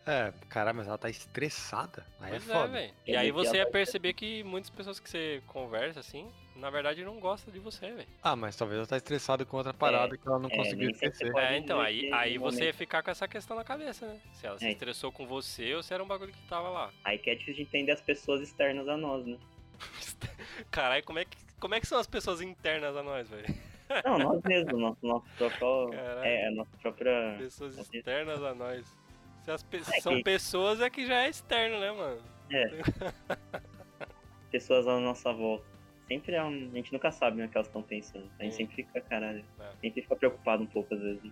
Speaker 2: É, caralho, mas ela tá estressada. Aí
Speaker 3: pois
Speaker 2: é
Speaker 3: é,
Speaker 2: foda.
Speaker 3: velho. E aí você ia perceber que muitas pessoas que você conversa, assim, na verdade não gostam de você, velho.
Speaker 2: ah, mas talvez ela tá estressada com outra parada que ela não
Speaker 4: é,
Speaker 2: conseguiu
Speaker 4: sempre
Speaker 2: esquecer.
Speaker 3: É, então, aí, aí você ia ficar com essa questão na cabeça, né? Se ela se
Speaker 4: É.
Speaker 3: estressou com você ou se era um bagulho que tava lá.
Speaker 4: Aí que é difícil de entender as pessoas externas a nós, né?
Speaker 3: Caralho, como é que, como é que são as pessoas internas a nós, velho?
Speaker 4: Não, nós mesmos, nosso, nosso próprio.
Speaker 3: Caralho.
Speaker 4: É, a nossa própria.
Speaker 3: Pessoas externas a nós. Se as pe-
Speaker 4: É
Speaker 3: são
Speaker 4: que-
Speaker 3: pessoas é que já é externo, né, mano?
Speaker 4: Pessoas à nossa volta. Sempre é um. A gente nunca sabe né, o que elas estão pensando. A gente
Speaker 3: Sim.
Speaker 4: sempre fica, caralho.
Speaker 3: É.
Speaker 4: Sempre fica preocupado um pouco às vezes. né?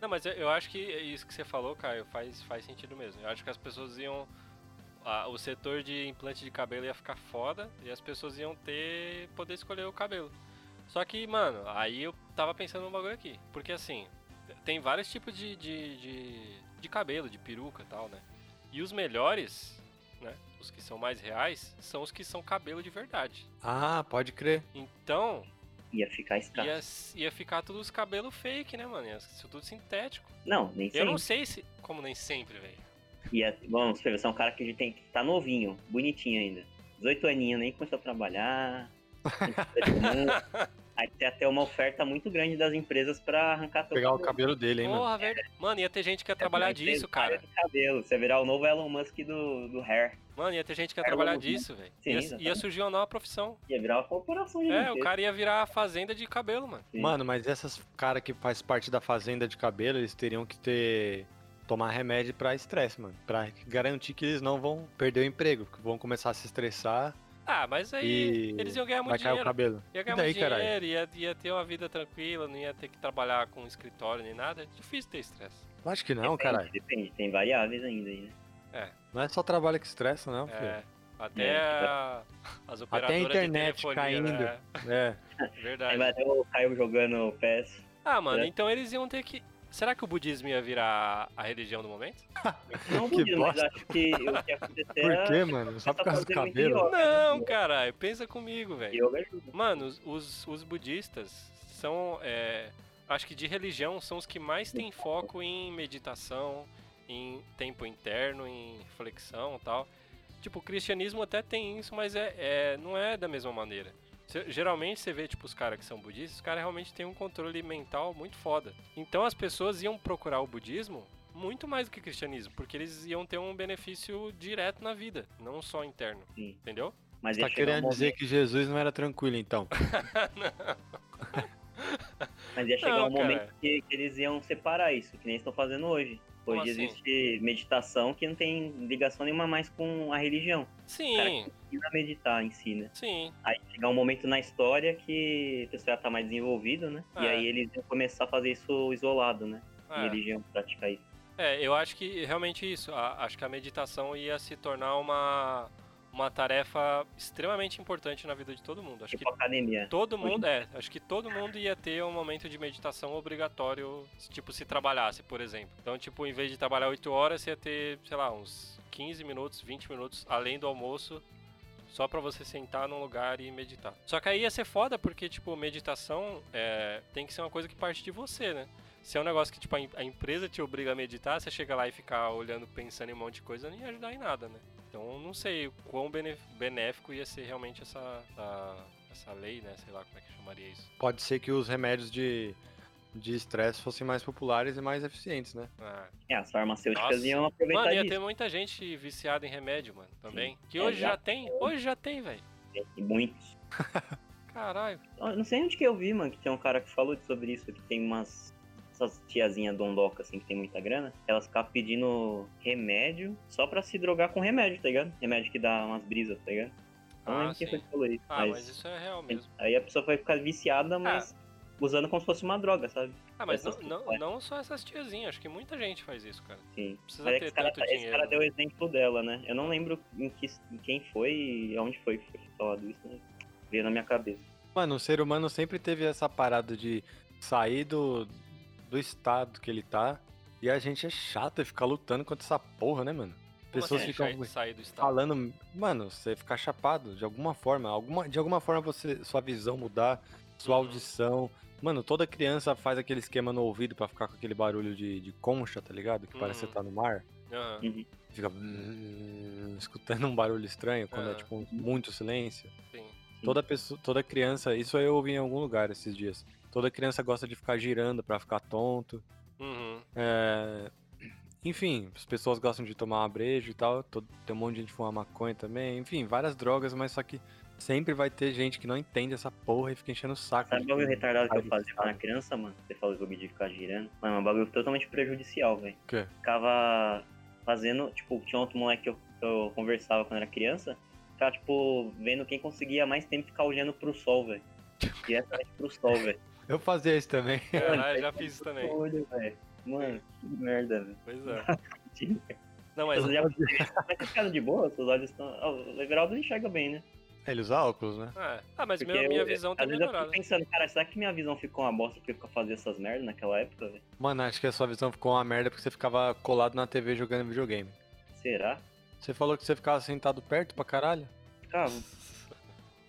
Speaker 3: Não, mas eu, eu acho que isso que você falou, Caio, faz, faz sentido mesmo. Eu acho que as pessoas iam. a- o setor de implante de cabelo ia ficar foda e as pessoas iam ter. poder escolher o cabelo. Só que, mano, aí eu tava pensando num bagulho aqui. Porque assim, tem vários tipos de, de, de, de cabelo, de peruca e tal, né? E os melhores? Os que são mais reais, são os que são cabelo de verdade.
Speaker 2: Ah, pode crer.
Speaker 3: Então,
Speaker 4: Ia ficar escasso.
Speaker 3: ia, ia ficar todos os cabelos fake, né, mano? Ia ser tudo sintético.
Speaker 4: Não, nem
Speaker 3: Eu
Speaker 4: sempre.
Speaker 3: não sei se. Como nem sempre, velho.
Speaker 4: Ia, vamos, você é um cara que tem, tá novinho, bonitinho ainda. 18 aninhos, nem começou a trabalhar. Aí tem até uma oferta muito grande das empresas pra arrancar teu
Speaker 2: Pegar o cabelo dele, hein, mano.
Speaker 3: Porra, velho. Mano, ia ter gente que ia trabalhar disso, cara.
Speaker 4: De cabelo. Você virar o novo Elon Musk do, do hair.
Speaker 3: Mano, ia ter gente que ia trabalhar disso, velho.
Speaker 4: Sim,
Speaker 3: Ia, ia surgir uma nova profissão.
Speaker 4: Ia virar uma corporação de
Speaker 3: É, o cara ia virar fazenda de cabelo, mano.
Speaker 4: Sim.
Speaker 2: Mano, mas essas cara que faz parte da fazenda de cabelo, eles teriam que ter tomar remédio pra estresse, mano, Pra garantir que eles não vão perder o emprego, que vão começar a se estressar
Speaker 3: Ah, mas aí
Speaker 2: e
Speaker 3: eles iam ganhar
Speaker 2: vai
Speaker 3: muito
Speaker 2: cair o
Speaker 3: dinheiro.
Speaker 2: cabelo.
Speaker 3: Ia ganhar
Speaker 2: E daí,
Speaker 3: muito dinheiro, ia, ia ter uma vida tranquila, não ia ter que trabalhar com escritório nem nada. É difícil ter estresse.
Speaker 2: Acho que não,
Speaker 4: depende,
Speaker 2: caralho.
Speaker 4: Depende, tem variáveis ainda aí, né?
Speaker 2: Não é só trabalho que estressa, não, filho.
Speaker 3: É. Até
Speaker 4: É,
Speaker 3: a- as operadoras
Speaker 2: internet
Speaker 3: de telefonia,
Speaker 2: caindo.
Speaker 3: né?
Speaker 2: É.
Speaker 3: Verdade.
Speaker 4: ter o Caio jogando PES.
Speaker 3: Ah, mano,
Speaker 4: É.
Speaker 3: então eles iam ter que. Será que o budismo ia virar a religião do momento?
Speaker 4: Não
Speaker 2: Que
Speaker 4: budismo, mas
Speaker 2: bosta.
Speaker 4: acho que o que ia acontecer
Speaker 2: Por
Speaker 4: era...
Speaker 2: quê, mano? Só por causa do cabelo?
Speaker 4: yoga.
Speaker 3: Não, caralho, pensa comigo, velho. Mano, os, os, os budistas são. é, acho que de religião são os que mais têm foco em meditação, em tempo interno, em reflexão e tal. Tipo, o cristianismo até tem isso, mas é, é- não é da mesma maneira. Cê- geralmente você vê, tipo, os caras que são budistas, os caras realmente têm um controle mental muito foda. Então as pessoas iam procurar o budismo muito mais do que o cristianismo, porque eles iam ter um benefício direto na vida, não só interno,
Speaker 4: Sim.
Speaker 3: entendeu?
Speaker 4: Mas
Speaker 2: tá
Speaker 4: chegar um
Speaker 2: querendo dizer que Jesus não era tranquilo, então?
Speaker 4: mas ia chegar
Speaker 3: Não,
Speaker 4: um momento que, que eles iam separar isso, que nem estão fazendo hoje.
Speaker 3: Como
Speaker 4: Hoje
Speaker 3: assim?
Speaker 4: existe meditação que não tem ligação nenhuma mais com a religião. O cara
Speaker 3: Sim,
Speaker 4: que ensina a meditar em si, né?
Speaker 3: sim.
Speaker 4: Aí chegar um momento na história que o pessoal já tá mais desenvolvido, né? E
Speaker 3: É.
Speaker 4: aí eles iam começar a fazer isso isolado, né?
Speaker 3: É.
Speaker 4: Em religião, praticar isso.
Speaker 3: É, eu acho que realmente isso. a- acho que a meditação ia se tornar uma, uma tarefa extremamente importante na vida de todo mundo. Acho que
Speaker 4: Tipo academia.
Speaker 3: todo mundo, é, acho que todo mundo ia ter um momento de meditação obrigatório, se, tipo, se trabalhasse, por exemplo. Então, tipo, em vez de trabalhar 8 horas, você ia ter, sei lá, uns 15 minutos, 20 minutos, além do almoço, só pra você sentar num lugar e meditar. Só que aí ia ser foda, porque, tipo, meditação é, tem que ser uma coisa que parte de você, né? Se é um negócio que, tipo, a empresa te obriga a meditar, você chega lá e ficar olhando, pensando em um monte de coisa, não ia ajudar em nada, né? Então, eu não sei o quão benéfico ia ser realmente essa, a- essa lei, né? Sei lá como é que chamaria isso.
Speaker 2: Pode ser que os remédios de de estresse fossem mais populares e mais eficientes, né?
Speaker 3: Ah.
Speaker 4: É, as farmacêuticas
Speaker 3: Nossa.
Speaker 4: iam aproveitar
Speaker 3: Mano, ia
Speaker 4: disso.
Speaker 3: ter muita gente viciada em remédio, mano, também. Que
Speaker 4: É,
Speaker 3: hoje
Speaker 4: já
Speaker 3: já tem, hoje já tem, velho.
Speaker 4: E muitos.
Speaker 3: Caralho.
Speaker 4: Eu não sei onde que eu vi, mano, que tem um cara que falou sobre isso, que tem umas. Essas tiazinhas dondoca, assim, que tem muita grana, elas ficam pedindo remédio só pra se drogar com remédio, tá ligado? Remédio que dá umas brisas, tá ligado? Não
Speaker 3: Ah,
Speaker 4: lembro quem foi que falou isso.
Speaker 3: Ah,
Speaker 4: mas
Speaker 3: mas isso é real mesmo.
Speaker 4: Aí a pessoa vai ficar viciada, mas usando como se fosse uma droga, sabe?
Speaker 3: Ah, mas não,
Speaker 4: essas
Speaker 3: não, não só essas tiazinhas, acho que muita gente faz isso, cara.
Speaker 4: Sim.
Speaker 3: Precisa
Speaker 4: Mas é
Speaker 3: ter
Speaker 4: esse cara,
Speaker 3: tanto
Speaker 4: esse
Speaker 3: dinheiro.
Speaker 4: cara deu o exemplo dela, né? Eu não lembro em, que, em quem foi e onde foi que foi falado isso, né? Veio na minha cabeça.
Speaker 2: Mano, o ser humano sempre teve essa parada de sair do, do estado que ele tá. E a gente é chato ficar lutando contra essa porra, né, mano?
Speaker 3: Como
Speaker 2: Pessoas
Speaker 3: assim,
Speaker 2: ficam
Speaker 3: sair- sair do estado?
Speaker 2: falando. Mano, você ficar chapado de alguma forma. Alguma, de alguma forma você, sua visão mudar, sua
Speaker 3: Uhum.
Speaker 2: audição. Mano, toda criança faz aquele esquema no ouvido pra ficar com aquele barulho de, de concha, tá ligado? Que parece que
Speaker 3: Uhum.
Speaker 2: você tá no mar.
Speaker 3: Aham,
Speaker 2: Fica "Hum", escutando um barulho estranho quando é tipo muito silêncio.
Speaker 3: sim.
Speaker 2: Toda pessoa, toda criança, isso eu ouvi em algum lugar esses dias. Toda criança gosta de ficar girando pra ficar tonto.
Speaker 3: Uhum.
Speaker 2: É, Enfim, as pessoas gostam de tomar uma breja e tal. todo- Tem um monte de gente que fuma maconha também. Enfim, várias drogas, mas só que sempre vai ter gente que não entende essa porra e fica enchendo o saco.
Speaker 4: Sabe o bagulho retardado que eu fazia quando era criança, mano? Você falou esse bagulho de ficar girando. Mano, é um bagulho totalmente prejudicial, velho.
Speaker 2: O quê?
Speaker 4: Ficava fazendo, tipo, tinha outro moleque que eu, que eu conversava quando era criança. Ficava, tipo, vendo quem conseguia mais tempo ficar olhando pro sol, velho. Diretamente pro sol, velho.
Speaker 2: Eu fazia isso também.
Speaker 3: Caralho, já fiz isso também.
Speaker 4: Olho, velho. Mano, que merda, velho.
Speaker 3: Pois é. Não, mas
Speaker 4: Você já... Mas tá de boa? Seus olhos estão. Ah, o Everaldo enxerga bem, né?
Speaker 2: Ele usa óculos, né?
Speaker 3: É. Ah, mas
Speaker 4: Porque
Speaker 3: minha, minha
Speaker 4: eu-
Speaker 3: visão tá
Speaker 4: vezes eu
Speaker 3: melhorada.
Speaker 4: fico pensando, cara, será que minha visão ficou uma bosta porque eu fazia essas merdas naquela época, velho?
Speaker 2: Mano, acho que a sua visão ficou uma merda porque você ficava colado na TV jogando videogame.
Speaker 4: Será?
Speaker 2: Você falou que você ficava sentado perto pra caralho?
Speaker 4: Ficava.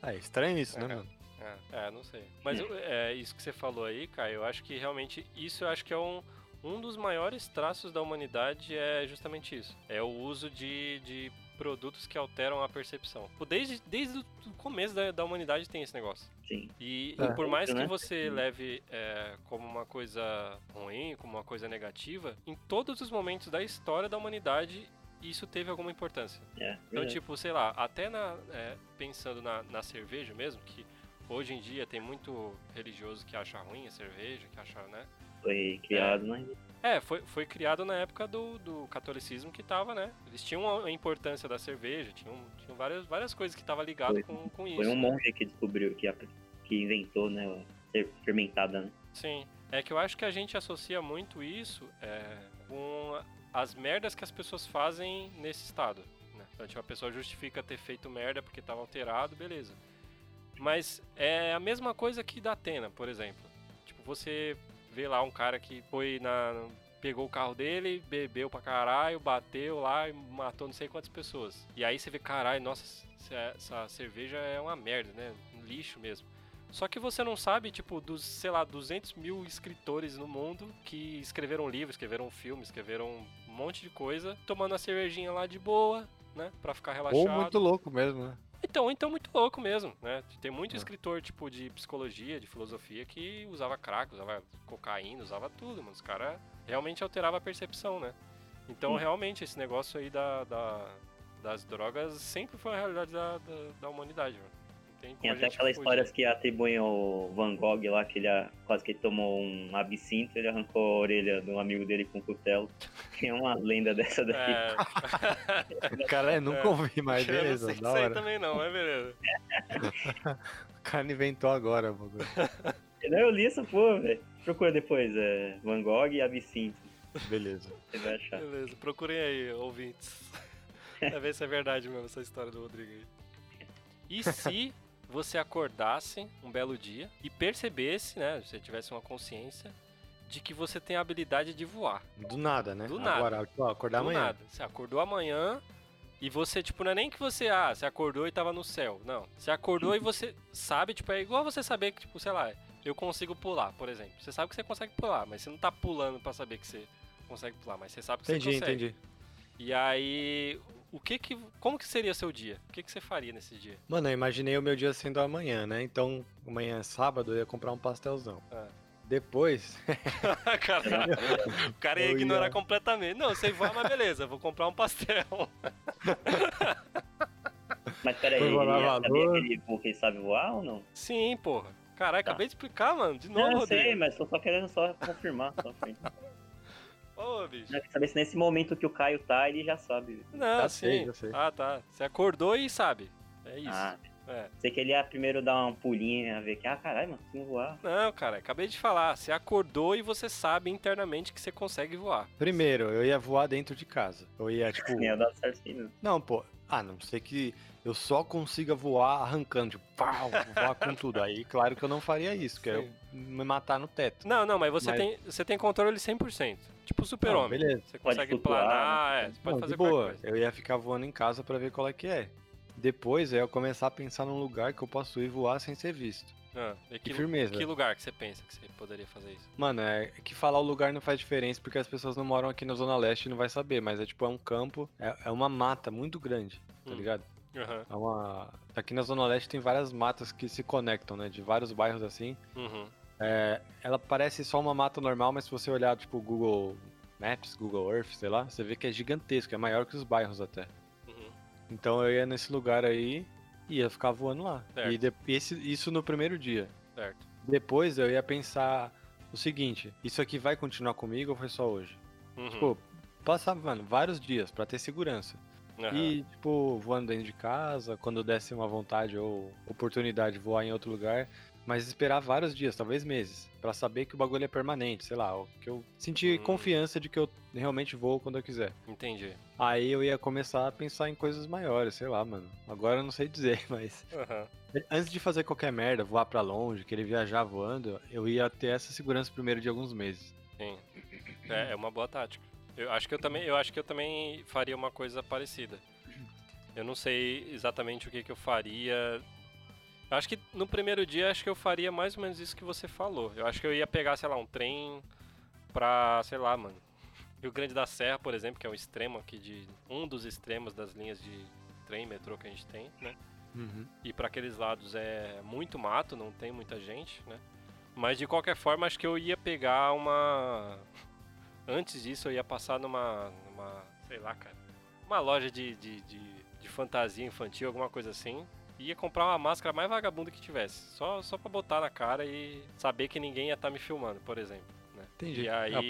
Speaker 2: É estranho isso, né,
Speaker 3: É.
Speaker 2: mano?
Speaker 3: É, é, não sei. Mas eu- é, isso que você falou aí, Caio, eu acho que realmente isso eu acho que é um, um dos maiores traços da humanidade é justamente isso. É o uso de, de produtos que alteram a percepção. Desde, desde o começo da, da humanidade tem esse negócio.
Speaker 4: Sim.
Speaker 3: E,
Speaker 1: É.
Speaker 3: e por mais que
Speaker 4: Né?
Speaker 3: você leve é, como uma coisa ruim, como uma coisa negativa, em todos os momentos da história da humanidade isso teve alguma importância.
Speaker 4: É,
Speaker 3: Então, tipo, sei lá, até na, é, pensando na, na cerveja mesmo, que hoje em dia tem muito religioso que acha ruim a cerveja, que acha, né?
Speaker 4: Foi criado, né?
Speaker 3: É, foi, foi criado na época do, do catolicismo que tava, né? Eles tinham a importância da cerveja, tinham, tinham várias, várias coisas que estavam ligadas
Speaker 4: Foi-
Speaker 3: com, com isso.
Speaker 4: Foi um monge que descobriu, que, que inventou, né? Fermentada, né?
Speaker 3: Sim. É que eu acho que a gente associa muito isso é, com as merdas que as pessoas fazem nesse estado. Né? Então, tipo, a pessoa justifica ter feito merda porque estava alterado, beleza. Mas é a mesma coisa que da Atena, por exemplo. Tipo, você vê lá um cara que foi na. Pegou o carro dele, bebeu pra caralho, bateu lá e matou não sei quantas pessoas. E aí você vê, caralho, nossa, essa- cerveja é uma merda, né? Um lixo mesmo. Só que você não sabe, tipo, dos, sei lá, 200 mil escritores no mundo que escreveram livros, escreveram filmes, escreveram um monte de coisa, tomando a cervejinha lá de boa, né? Pra ficar relaxado.
Speaker 2: Ou muito louco mesmo, né?
Speaker 3: Então, então muito louco mesmo, né? Tem muito
Speaker 2: É.
Speaker 3: escritor, tipo, de psicologia, de filosofia, que usava crack, usava cocaína, usava tudo, mano. Os caras realmente alteravam a percepção, né? Então,
Speaker 4: Sim.
Speaker 3: realmente, esse negócio aí da, da- das drogas sempre foi a realidade da, da, da humanidade, mano. Tem
Speaker 4: Tem até aquelas
Speaker 3: fugir.
Speaker 4: histórias que atribuem ao Van Gogh lá, que ele quase que ele tomou um absinto, ele arrancou a orelha de um amigo dele com um cutelo. Tem uma lenda dessa daí.
Speaker 3: É,
Speaker 2: Cara, eu nunca
Speaker 3: É.
Speaker 2: ouvi, mas
Speaker 3: eu não
Speaker 2: beleza,
Speaker 3: sei também não, mas beleza.
Speaker 2: O cara inventou agora, bagulho.
Speaker 4: Não, eu li essa porra, velho. Procura depois, é Van Gogh e absinto.
Speaker 2: Beleza.
Speaker 4: Você vai achar.
Speaker 3: Beleza, procurem aí, ouvintes. Pra ver se é verdade mesmo essa história do Rodrigo aí. E se você acordasse um belo dia e percebesse, né, se você tivesse uma consciência, de que você tem a habilidade de voar.
Speaker 2: Do nada, né?
Speaker 3: Do nada.
Speaker 2: Agora, tipo, ó, acordar
Speaker 3: Do
Speaker 2: amanhã.
Speaker 3: nada. Você acordou amanhã e você, tipo, não é nem que você, ah, você acordou e tava no céu. Não. Você acordou e você sabe, tipo, é igual você saber que, tipo, sei lá, eu consigo pular, por exemplo. Você sabe que você consegue pular, mas você não tá pulando pra saber que você consegue pular, mas você sabe que
Speaker 2: Entendi,
Speaker 3: você consegue.
Speaker 2: entendi.
Speaker 3: E aí, o que que, como que seria seu dia? O que que você faria nesse dia?
Speaker 2: Mano, eu imaginei o meu dia sendo amanhã, né? Então, amanhã é sábado, eu ia comprar um pastelzão.
Speaker 3: Ah.
Speaker 2: Depois,
Speaker 3: cara, o cara ia ignorar
Speaker 2: ia-
Speaker 3: completamente. Não, você vai, mas beleza, vou comprar um pastel.
Speaker 4: Mas peraí, ele ia saber que ele, que ele sabe voar ou não?
Speaker 3: Sim, porra. Caralho,
Speaker 4: Tá.
Speaker 3: acabei de explicar, mano. De novo,
Speaker 4: Não, eu
Speaker 3: Rodrigo.
Speaker 4: sei, mas tô só querendo só confirmar. Só pra-
Speaker 3: Ô, bicho.
Speaker 4: Não, quer saber se nesse momento que o Caio tá, ele já sabe.
Speaker 3: Não,
Speaker 2: Já
Speaker 3: sim.
Speaker 2: sei, já sei.
Speaker 3: Ah, tá. Você acordou e sabe. É isso.
Speaker 4: Ah,
Speaker 3: É.
Speaker 4: sei que ele ia primeiro dar um pulinho, ver que, ah, caralho, mano, consigo voar.
Speaker 3: Não, cara, acabei de falar. Você acordou e você sabe internamente que você consegue voar.
Speaker 2: primeiro, eu ia voar dentro de casa. Eu ia, tipo.
Speaker 4: Ia dar certo assim, não.
Speaker 2: Pô. Ah, não sei que eu só consiga voar arrancando, tipo, pau, voar com tudo. Aí, claro que eu não faria isso, que é eu. Me matar no teto.
Speaker 3: Não, não, mas você,
Speaker 2: Mas-
Speaker 3: Tem, você tem controle 100%. Tipo o super-homem.
Speaker 2: Beleza.
Speaker 3: Você consegue
Speaker 4: flutuar,
Speaker 3: planar,
Speaker 4: né?
Speaker 3: é, você pode
Speaker 2: Não,
Speaker 3: fazer
Speaker 2: de boa.
Speaker 3: qualquer coisa.
Speaker 2: Eu ia ficar voando em casa pra ver qual é que é. Depois eu ia começar a pensar num lugar que eu posso ir voar sem ser visto.
Speaker 3: Ah, e que,
Speaker 2: Que firmeza.
Speaker 3: que lugar que você pensa que você poderia fazer isso?
Speaker 2: Mano, é que falar o lugar não faz diferença porque as pessoas não moram aqui na Zona Leste e não vai saber, mas é tipo, é um campo, é, é uma mata muito grande, tá
Speaker 3: Hum.
Speaker 2: ligado?
Speaker 3: Aham.
Speaker 2: É uma. Aqui na Zona Leste tem várias matas que se conectam, né? De vários bairros assim.
Speaker 3: Uhum.
Speaker 2: É, ela parece só uma mata normal, mas se você olhar, tipo, Google Maps, Google Earth, sei lá, você vê que é gigantesco, é maior que os bairros até.
Speaker 3: Uhum.
Speaker 2: Então eu ia nesse lugar aí e ia ficar voando lá.
Speaker 3: Certo.
Speaker 2: E de- esse- isso no primeiro dia.
Speaker 3: Certo.
Speaker 2: Depois eu ia pensar o seguinte: isso aqui vai continuar comigo ou foi só hoje?
Speaker 3: Uhum.
Speaker 2: Tipo, passar, mano, vários dias pra ter segurança.
Speaker 3: Aham.
Speaker 2: E, tipo, voando dentro de casa, quando desse uma vontade ou oportunidade de voar em outro lugar, mas esperar vários dias, talvez meses, pra saber que o bagulho é permanente, sei lá, que eu sentir
Speaker 3: Hum.
Speaker 2: confiança de que eu realmente vou quando eu quiser.
Speaker 3: Entendi.
Speaker 2: Aí eu ia começar a pensar em coisas maiores, sei lá, mano. Agora eu não sei dizer, mas
Speaker 3: Aham.
Speaker 2: antes de fazer qualquer merda, voar pra longe, querer viajar voando, eu ia ter essa segurança primeiro de alguns meses.
Speaker 3: Sim. É, é uma boa tática. Eu acho que eu também, eu acho que eu também faria uma coisa parecida. Eu não sei exatamente o que, que eu faria. Eu acho que no primeiro dia acho que eu faria mais ou menos isso que você falou. Eu acho que eu ia pegar, sei lá, um trem pra, sei lá, mano. Rio Grande da Serra, por exemplo, que é um extremo aqui de. um dos extremos das linhas de trem, metrô que a gente tem, né?
Speaker 2: Uhum.
Speaker 3: E pra aqueles lados é muito mato, não tem muita gente, né? Mas de qualquer forma, acho que eu ia pegar uma. Antes disso, eu ia passar numa. numa sei lá, cara. Uma loja de, de, de, de fantasia infantil, alguma coisa assim. Ia comprar uma máscara mais vagabunda que tivesse. Só, só pra botar na cara e saber que ninguém ia estar me filmando, por exemplo. Né?
Speaker 2: Entendi.
Speaker 3: E aí,
Speaker 2: Ah,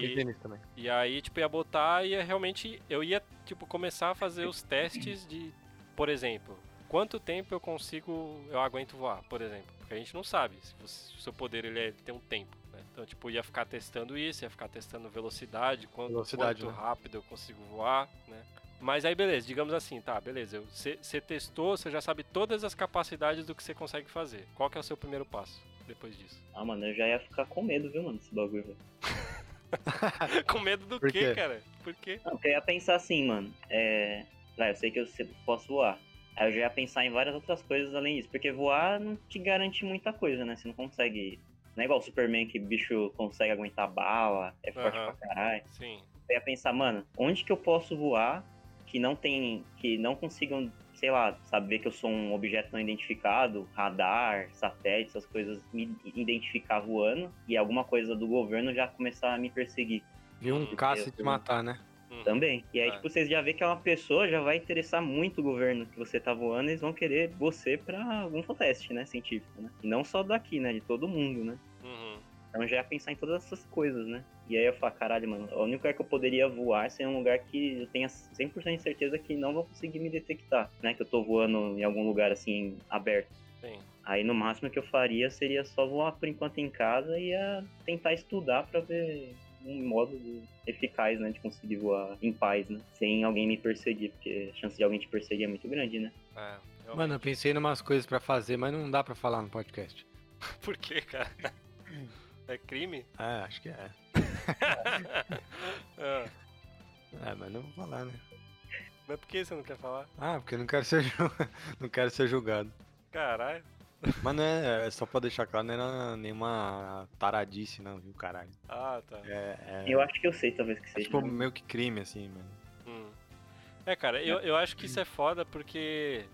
Speaker 3: e aí, tipo, ia botar e realmente. Eu ia, tipo, começar a fazer os testes de. Por exemplo, quanto tempo eu consigo. Eu aguento voar, por exemplo. Porque a gente não sabe se o seu poder ele, é- ele tem um tempo. Né? Então, tipo, ia ficar testando isso, ia ficar testando velocidade, quanto,
Speaker 2: Velocidade,
Speaker 3: quanto
Speaker 2: né?
Speaker 3: rápido eu consigo voar? Mas aí, beleza, digamos assim, tá, beleza. Você testou, você já sabe todas as capacidades do que você consegue fazer. Qual que é o seu primeiro passo depois disso?
Speaker 4: Ah, mano, eu já ia ficar com medo, viu, mano, desse bagulho, velho.
Speaker 3: Com medo do
Speaker 2: Por
Speaker 3: quê,
Speaker 2: quê?
Speaker 3: cara? Por quê?
Speaker 4: Não, porque eu ia pensar assim, mano, é... Vai, eu sei que eu posso voar. Aí eu já ia pensar em várias outras coisas além disso, porque voar não te garante muita coisa, né? Você não consegue... Não é igual o Superman que o bicho consegue aguentar bala, é forte
Speaker 3: Aham.
Speaker 4: pra caralho.
Speaker 3: Sim.
Speaker 4: Eu ia pensar, mano, onde que eu posso voar que não tem... que não consigam, sei lá, saber que eu sou um objeto não identificado, radar, satélite, essas coisas, me identificar voando e alguma coisa do governo já começar a me perseguir.
Speaker 2: Viu um
Speaker 3: Hum,
Speaker 2: caça
Speaker 4: eu-
Speaker 2: te matar, né?
Speaker 3: Uhum.
Speaker 4: Também. E aí,
Speaker 3: É.
Speaker 4: tipo, vocês já vê que é uma pessoa, já vai interessar muito o governo que você tá voando, eles vão querer você pra algum teste, né, científico, né? E não só daqui, né, de todo mundo, né? Então já ia pensar em todas essas coisas, né? E aí eu falar, caralho, mano, o único lugar que eu poderia voar seria um lugar que eu tenha 100% de certeza que não vão conseguir me detectar, né? Que eu tô voando em algum lugar, assim, aberto.
Speaker 3: Sim.
Speaker 4: Aí no máximo que eu faria seria só voar por enquanto em casa e ia tentar estudar pra ver um modo de- eficaz, né, de conseguir voar em paz, né, sem alguém me perseguir, porque a chance de alguém te perseguir é muito grande, né?
Speaker 3: É.
Speaker 2: Mano, eu pensei em umas coisas pra fazer, mas não dá pra falar no podcast.
Speaker 3: Por quê, cara? É crime?
Speaker 2: É, acho que é.
Speaker 3: Ah,
Speaker 2: É, mas não vou falar, né?
Speaker 3: mas por que você não quer falar?
Speaker 2: Ah, porque eu não quero ser, ju- não quero ser julgado.
Speaker 3: Caralho.
Speaker 2: Mas não é, é só pra deixar claro, não era nenhuma taradice, não, viu, caralho?
Speaker 3: Ah, tá.
Speaker 2: É, é,
Speaker 4: Eu acho que eu sei, talvez, que
Speaker 2: é
Speaker 4: seja.
Speaker 2: tipo
Speaker 4: né?
Speaker 2: meio que crime, assim, mano.
Speaker 3: Hum. É, cara, eu, eu acho que isso é foda porque,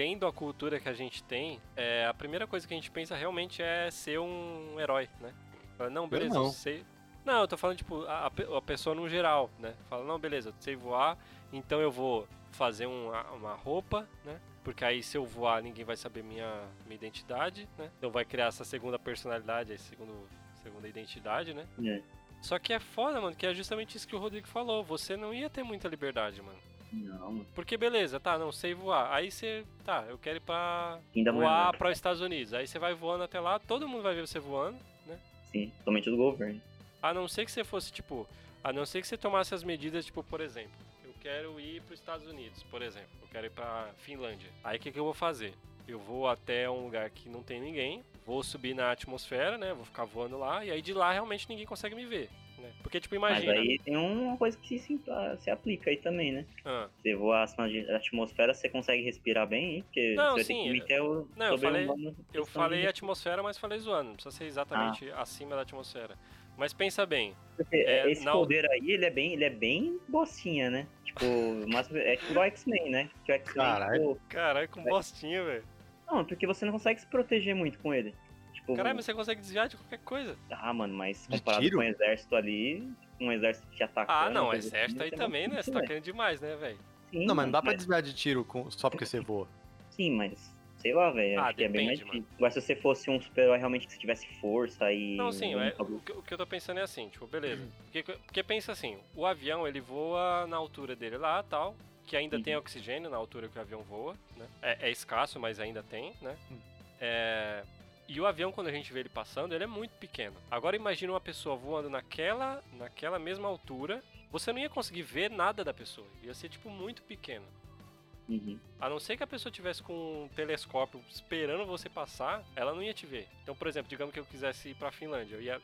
Speaker 3: tendo a cultura que a gente tem, é, a primeira coisa que a gente pensa realmente é ser um herói, né? Fala, Não, beleza, eu,
Speaker 2: não.
Speaker 3: sei. Não, eu tô falando, tipo, a, a pe- a pessoa no geral, né? Fala, não, beleza, eu sei voar, então eu vou fazer uma, uma roupa, né? Porque aí se eu voar, ninguém vai saber minha, minha identidade, né? Então vai criar essa segunda personalidade, essa segundo, segunda identidade, né?
Speaker 4: É.
Speaker 3: Só que é foda, mano, que é justamente isso que o Rodrigo falou. Você não ia ter muita liberdade, mano.
Speaker 4: Não, mano.
Speaker 3: Porque beleza, tá, não sei voar. Aí você, tá, eu quero ir pra
Speaker 4: Fim da
Speaker 3: voar para os Estados Unidos. Aí você vai voando até lá, todo mundo vai ver você voando, né?
Speaker 4: Sim, somente do governo.
Speaker 3: A não ser que você fosse, tipo, a não ser que você tomasse as medidas, tipo, por exemplo, eu quero ir para os Estados Unidos, por exemplo, eu quero ir pra Finlândia. Aí o que, que eu vou fazer? Eu vou até um lugar que não tem ninguém, vou subir na atmosfera, né? Vou ficar voando lá, e aí de lá realmente ninguém consegue me ver. Né? Porque, tipo, imagina.
Speaker 4: Mas aí tem uma coisa que se, se, aplica aí também, né?
Speaker 3: Ah,
Speaker 4: Você voar acima da atmosfera, você consegue respirar bem, hein? Porque
Speaker 3: Não,
Speaker 4: você
Speaker 3: sim,
Speaker 4: tem que meter o
Speaker 3: não, eu falei- Eu falei
Speaker 4: de-
Speaker 3: atmosfera, mas falei zoando. Não precisa ser exatamente acima da atmosfera. Mas pensa bem.
Speaker 4: Porque
Speaker 3: É,
Speaker 4: esse
Speaker 3: na-
Speaker 4: poder aí, ele é bem, ele é bem bocinha, né? Tipo, mas é tipo o X-Men, né? Que o X-Men,
Speaker 2: Caralho.
Speaker 4: tipo,
Speaker 3: Caralho, com bostinha, velho.
Speaker 4: não, porque você não consegue se proteger muito com ele. Tipo,
Speaker 3: Caralho, mas você consegue desviar de qualquer coisa.
Speaker 4: ah, mano, mas
Speaker 2: De
Speaker 4: comparado
Speaker 2: tiro?
Speaker 4: com o exército ali, um exército te atacando...
Speaker 3: Ah, não,
Speaker 4: coisa
Speaker 3: exército
Speaker 4: assim,
Speaker 3: aí também, né? Você tá querendo demais, né, velho?
Speaker 2: Não, mas não dá pra
Speaker 4: mas-
Speaker 2: desviar de tiro com- só porque você voa.
Speaker 4: Sim, mas sei lá, velho.
Speaker 3: Ah,
Speaker 4: acho que é bem mais
Speaker 3: depende,
Speaker 4: difícil. Agora, se você fosse um super-herói realmente que você tivesse força e.
Speaker 3: Não, sim,
Speaker 4: um
Speaker 3: é, o, que, o que eu tô pensando é assim, tipo, beleza. Porque, porque pensa assim, o avião ele voa na altura dele lá tal, que ainda
Speaker 4: Uhum.
Speaker 3: tem oxigênio na altura que o avião voa, né? É, é escasso, mas ainda tem, né?
Speaker 2: Hum.
Speaker 3: É, e o avião, quando a gente vê ele passando, ele é muito pequeno. Agora imagina uma pessoa voando naquela, naquela mesma altura, você não ia conseguir ver nada da pessoa. Ia ser, tipo, muito pequeno.
Speaker 4: Uhum.
Speaker 3: A não ser que a pessoa tivesse com um telescópio esperando você passar, ela não ia te ver. Então, por exemplo, digamos que eu quisesse ir pra Finlândia, eu ia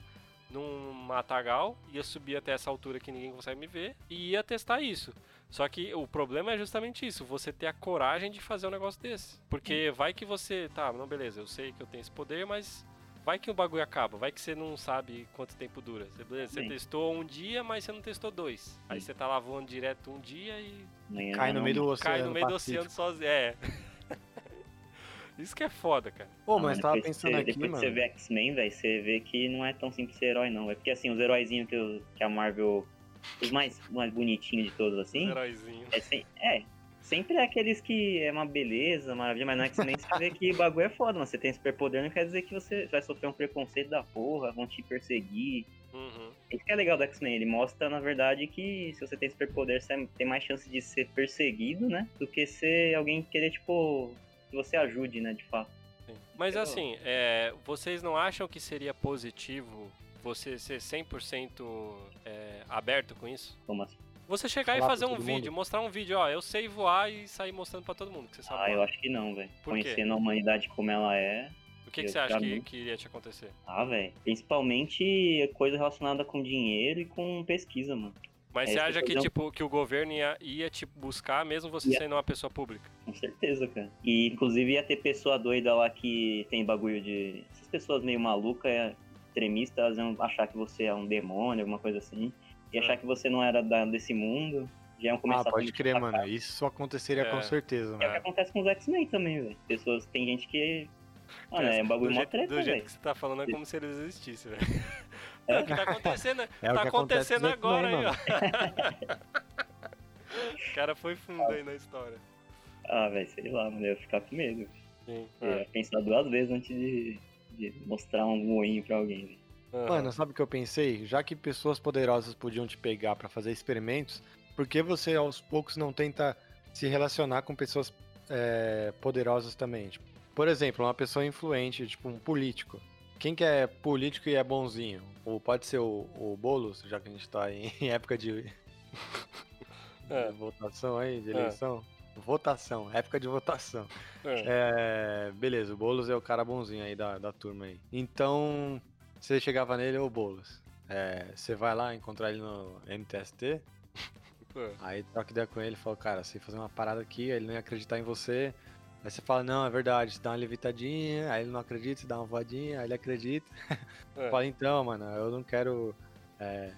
Speaker 3: num matagal, ia subir até essa altura que ninguém consegue me ver e ia testar isso. Só que o problema é justamente isso, você ter a coragem de fazer um negócio desse. Porque vai que você, tá, não beleza, eu sei que eu tenho esse poder, mas Vai que o bagulho acaba, vai que você não sabe quanto tempo dura. Você, beleza, você testou um dia, mas você não testou dois. Aí
Speaker 4: Sim.
Speaker 3: você tá lá voando direto um dia e
Speaker 4: Amanhã
Speaker 2: Cai no
Speaker 4: não-
Speaker 2: meio do oceano.
Speaker 3: cai no meio do oceano sozinho. É. Isso que é foda, cara.
Speaker 2: Pô,
Speaker 4: Ah,
Speaker 2: mas tava
Speaker 4: depois
Speaker 2: pensando
Speaker 4: você,
Speaker 2: aqui,
Speaker 4: Depois
Speaker 2: mano.
Speaker 4: que você vê X-Men, velho, você vê que não é tão simples ser herói, não. É porque, assim, os heróizinhos que, que a Marvel... Os mais, mais bonitinhos de todos, assim...
Speaker 3: Heróizinho.
Speaker 4: É, sem- é, sempre é aqueles que é uma beleza, maravilha, mas no X-Men você vê que o bagulho é foda, mano. Você tem superpoder, não quer dizer que você vai sofrer um preconceito da porra, vão te perseguir.
Speaker 3: Uhum.
Speaker 4: Isso que é legal do X-Men, ele mostra, na verdade, que se você tem superpoder, você tem mais chance de ser perseguido, né? Do que ser alguém querer, tipo, que você ajude, né, de fato.
Speaker 3: Sim. Mas
Speaker 4: Eu-
Speaker 3: assim, é, vocês não acham que seria positivo você ser 100% é, aberto com isso?
Speaker 4: Como assim?
Speaker 3: Você chegar e fazer um vídeo,
Speaker 2: mundo.
Speaker 3: mostrar um vídeo, ó, eu sei voar e sair mostrando pra todo mundo que você sabe
Speaker 4: Ah, eu
Speaker 3: voar.
Speaker 4: acho que não, velho. Conhecendo a humanidade como ela é.
Speaker 3: O que, que
Speaker 4: eu
Speaker 3: você acha que, que iria te acontecer?
Speaker 4: Ah, velho. Principalmente coisa relacionada com dinheiro e com pesquisa, mano.
Speaker 3: Mas
Speaker 4: É,
Speaker 3: você acha que, tipo, que o governo ia, ia te buscar mesmo você
Speaker 4: Ia.
Speaker 3: sendo uma pessoa pública?
Speaker 4: Com certeza, cara. E inclusive ia ter pessoa doida lá que tem bagulho de. Essas pessoas meio malucas, é, extremistas, elas iam achar que você é um demônio, alguma coisa assim. E achar
Speaker 3: É.
Speaker 4: que você não era da- desse mundo. Já iam começar
Speaker 2: Ah, pode crer,
Speaker 4: atacar.
Speaker 2: mano. Isso aconteceria
Speaker 3: É.
Speaker 2: com certeza,
Speaker 4: É o que acontece com os X-Men também, velho. Pessoas. Tem gente que. Mano, é um bagulho mó treta,
Speaker 3: do jeito
Speaker 4: velho.
Speaker 3: que você tá falando é como se eles existissem, velho.
Speaker 4: É.
Speaker 3: É o que tá acontecendo,
Speaker 2: É o
Speaker 3: tá
Speaker 2: acontece
Speaker 3: acontecendo agora aí, ó. o cara foi fundo aí na história.
Speaker 4: Ah, velho, sei lá, mano. Eu ia ficar com medo.
Speaker 3: Sim.
Speaker 4: Eu ia pensar duas vezes antes de, de mostrar um moinho pra alguém.
Speaker 3: Aham.
Speaker 2: Mano, sabe o que eu pensei? Já que pessoas poderosas podiam te pegar pra fazer experimentos, por que você aos poucos não tenta se relacionar com pessoas é, poderosas também? Tipo, por exemplo, uma pessoa influente, tipo um político. Quem que é político e é bonzinho? Ou pode ser o, o Boulos, já que a gente tá em época de,
Speaker 3: É,
Speaker 2: de votação aí, de
Speaker 3: É.
Speaker 2: Votação, época de votação.
Speaker 3: é.
Speaker 2: É, beleza, o Boulos é o cara bonzinho aí da, da turma aí. Então, você chegava nele, ô Boulos, é, você vai lá encontrar ele no MTST,
Speaker 3: É.
Speaker 2: aí troca ideia com ele e fala, cara, você fazer uma parada aqui, ele não ia acreditar em você. Aí você fala, não, é verdade, você dá uma levitadinha, aí ele não acredita, você dá uma voadinha, aí ele acredita.
Speaker 3: É.
Speaker 2: Fala, então, mano, eu não quero é,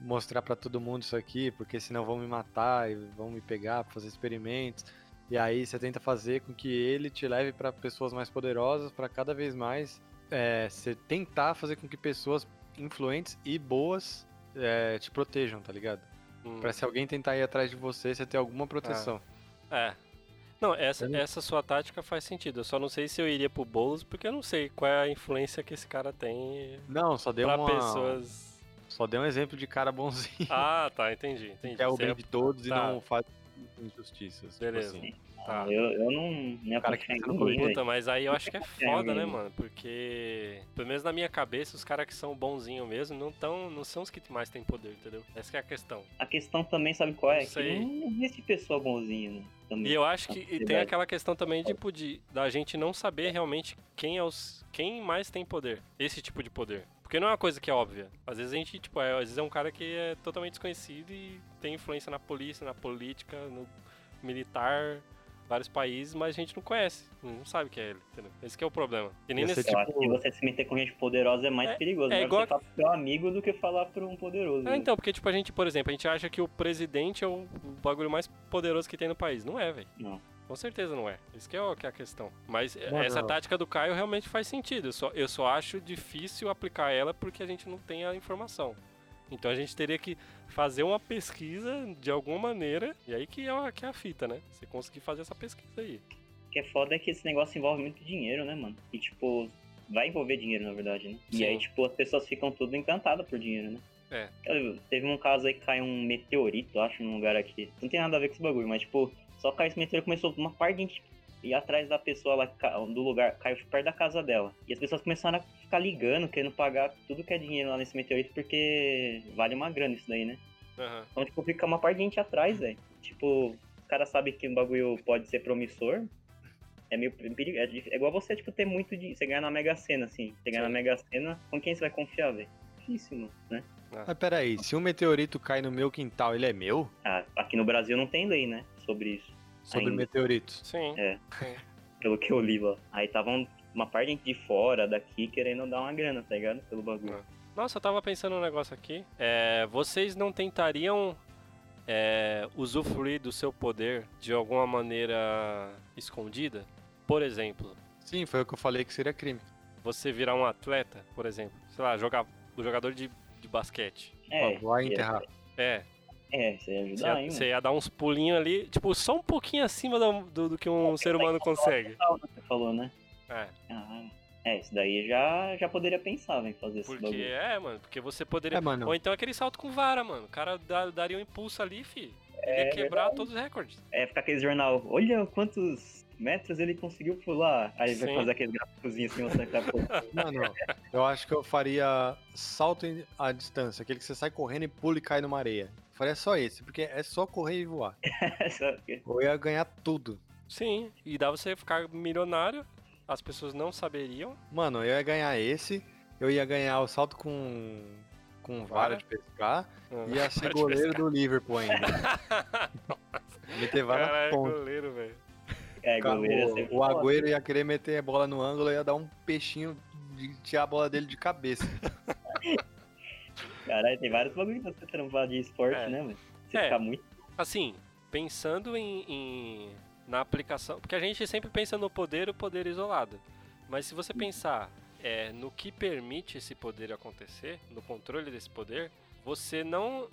Speaker 2: mostrar pra todo mundo isso aqui, porque senão vão me matar e vão me pegar pra fazer experimentos. E aí você tenta fazer com que ele te leve pra pessoas mais poderosas, pra cada vez mais é, você tentar fazer com que pessoas influentes e boas é, te protejam, tá ligado?
Speaker 3: Hum.
Speaker 2: Pra se alguém tentar ir atrás de você, você ter alguma proteção.
Speaker 3: É. Não, essa,
Speaker 2: Entendeu?
Speaker 3: essa sua tática faz sentido. Eu só não sei se eu iria pro Boulos, porque eu não sei qual é a influência que esse cara tem
Speaker 2: Não, só deu
Speaker 3: pra
Speaker 2: uma,
Speaker 3: pessoas.
Speaker 2: Só deu um exemplo de cara bonzinho,
Speaker 3: Ah, tá, entendi. entendi.
Speaker 2: que é o bem de todos e
Speaker 3: tá.
Speaker 2: não faz injustiças. tipo
Speaker 3: Beleza.
Speaker 2: assim.
Speaker 3: Tá.
Speaker 4: Eu, eu não me
Speaker 2: O cara que
Speaker 4: em ninguém.
Speaker 3: Puta, mas aí eu acho que é foda, né, mano? Porque, pelo menos na minha cabeça, os caras que são bonzinhos mesmo não, tão, não são os que mais têm poder, entendeu? Essa que é a questão.
Speaker 4: A questão também, sabe qual é?
Speaker 3: Não sei.
Speaker 4: Que não existe pessoa bonzinha, né? Também.
Speaker 3: E eu acho que e tem aquela questão também tipo, de da gente não saber realmente quem é os quem mais tem poder, esse tipo de poder. Porque não é uma coisa que é óbvia. Às vezes a gente, tipo, é, às vezes é um cara que é totalmente desconhecido e tem influência na polícia, na política, no militar, vários países, mas a gente não conhece, não sabe quem é ele, entendeu? Esse que é o problema. E nem nesse
Speaker 2: tipo-
Speaker 4: que você se meter com gente poderosa é mais
Speaker 3: É-
Speaker 4: perigoso.
Speaker 3: é igual
Speaker 4: você falar pro seu amigo do que falar pra um poderoso.
Speaker 3: É,
Speaker 4: né?
Speaker 3: então, porque, tipo, a gente, por exemplo, a gente acha que o presidente é o o bagulho mais poderoso que tem no país. Não é, velho.
Speaker 4: Não.
Speaker 3: Com certeza não é. Isso que é, o- que é a questão. Mas
Speaker 2: Mano,
Speaker 3: essa
Speaker 2: não.
Speaker 3: tática do Caio realmente faz sentido. Eu só, eu só acho difícil aplicar ela porque a gente não tem a informação. Então a gente teria que fazer uma pesquisa de alguma maneira. E aí que é a, que é a fita, né? Você conseguir fazer essa pesquisa aí.
Speaker 4: O que é foda é que esse negócio envolve muito dinheiro, né, mano? E, tipo, vai envolver dinheiro, na verdade, né?
Speaker 3: Sim.
Speaker 4: E aí, tipo, as pessoas ficam tudo encantadas por dinheiro, né?
Speaker 3: É.
Speaker 4: Eu- Teve um caso aí que caiu um meteorito, acho, num lugar aqui. Não tem nada a ver com esse bagulho, mas, tipo, só caiu esse meteorito começou uma parte de gente ir atrás da pessoa lá do lugar, caiu perto da casa dela. E as pessoas começaram a ficar ligando, querendo pagar tudo que é dinheiro lá nesse meteorito, porque vale uma grana isso daí, né?
Speaker 3: Aham.
Speaker 4: Então, tipo, fica uma parte de gente atrás, velho. Tipo, os caras sabem que o bagulho pode ser promissor. É meio perigoso. É, é igual você, tipo, ter muito de. Você ganhar na Mega Sena, assim. Você ganhar
Speaker 3: Sim.
Speaker 4: na Mega Sena, com quem você vai confiar, velho? Difícil, mano, né?
Speaker 2: Mas peraí, se um meteorito cai no meu quintal, ele é meu?
Speaker 4: Ah, aqui no Brasil não tem lei, né? Sobre isso.
Speaker 2: Sobre
Speaker 4: Ainda.
Speaker 2: meteoritos.
Speaker 3: Sim.
Speaker 4: É.
Speaker 3: Sim.
Speaker 4: Pelo que eu li lá. Aí estavam uma parte de fora, daqui, querendo dar uma grana, tá ligado? Pelo bagulho.
Speaker 3: Nossa, eu tava pensando um negócio aqui. É, vocês não tentariam é, usufruir do seu poder de alguma maneira escondida? Por exemplo,
Speaker 2: Sim, foi o que eu falei que seria crime.
Speaker 3: você virar um atleta, por exemplo. Sei lá, jogar, o jogador de, de basquete.
Speaker 4: É,
Speaker 2: voar e
Speaker 4: ia-
Speaker 2: enterrar.
Speaker 3: É,
Speaker 4: É, você ia
Speaker 3: você
Speaker 4: ajudar,
Speaker 3: ia,
Speaker 4: hein,
Speaker 3: você ia dar uns pulinhos ali, tipo, só um pouquinho acima do, do, do que um ser humano consegue.
Speaker 4: mano? Você falou, né?
Speaker 3: É,
Speaker 4: Ah, é, isso daí já, já poderia pensar em fazer esse
Speaker 3: porque
Speaker 4: bagulho.
Speaker 3: é, mano, porque você poderia.
Speaker 2: É, mano.
Speaker 3: Ou então aquele salto com vara, mano. O cara dá- daria um impulso ali, fi. Ele
Speaker 4: É
Speaker 3: ia quebrar todos os recordes.
Speaker 4: É ficar aquele jornal, olha quantos metros ele conseguiu pular. Aí vai
Speaker 3: Sim.
Speaker 4: fazer aquele gráficozinho assim, que tá.
Speaker 2: Mano, eu acho que eu faria salto em- à distância, aquele que você sai correndo e pula e cai numa areia. Eu faria só esse, porque é só correr e voar.
Speaker 4: Que-
Speaker 2: Eu ia ganhar tudo.
Speaker 3: Sim, e dá você ficar milionário, as pessoas não saberiam.
Speaker 2: Mano, eu ia ganhar esse, eu ia ganhar o salto com, com vara
Speaker 3: Vara?
Speaker 2: de pescar,
Speaker 3: Ah,
Speaker 2: ia ser goleiro do Liverpool ainda. Meter vara na
Speaker 3: Caralho,
Speaker 2: ponta.
Speaker 3: goleiro, velho.
Speaker 4: É, goleiro
Speaker 2: O, o. Agüero ia querer meter a bola no ângulo e ia dar um peixinho de tirar a bola dele de cabeça.
Speaker 4: Caralho, tem vários bagulhos pra você trampar de esporte,
Speaker 3: É.
Speaker 4: né, mano? Você
Speaker 3: É.
Speaker 4: ficar muito.
Speaker 3: Assim, pensando em, em- na aplicação. Porque a gente sempre pensa no poder, o poder isolado. Mas se você pensar é, no que permite esse poder acontecer, no controle desse poder, você não.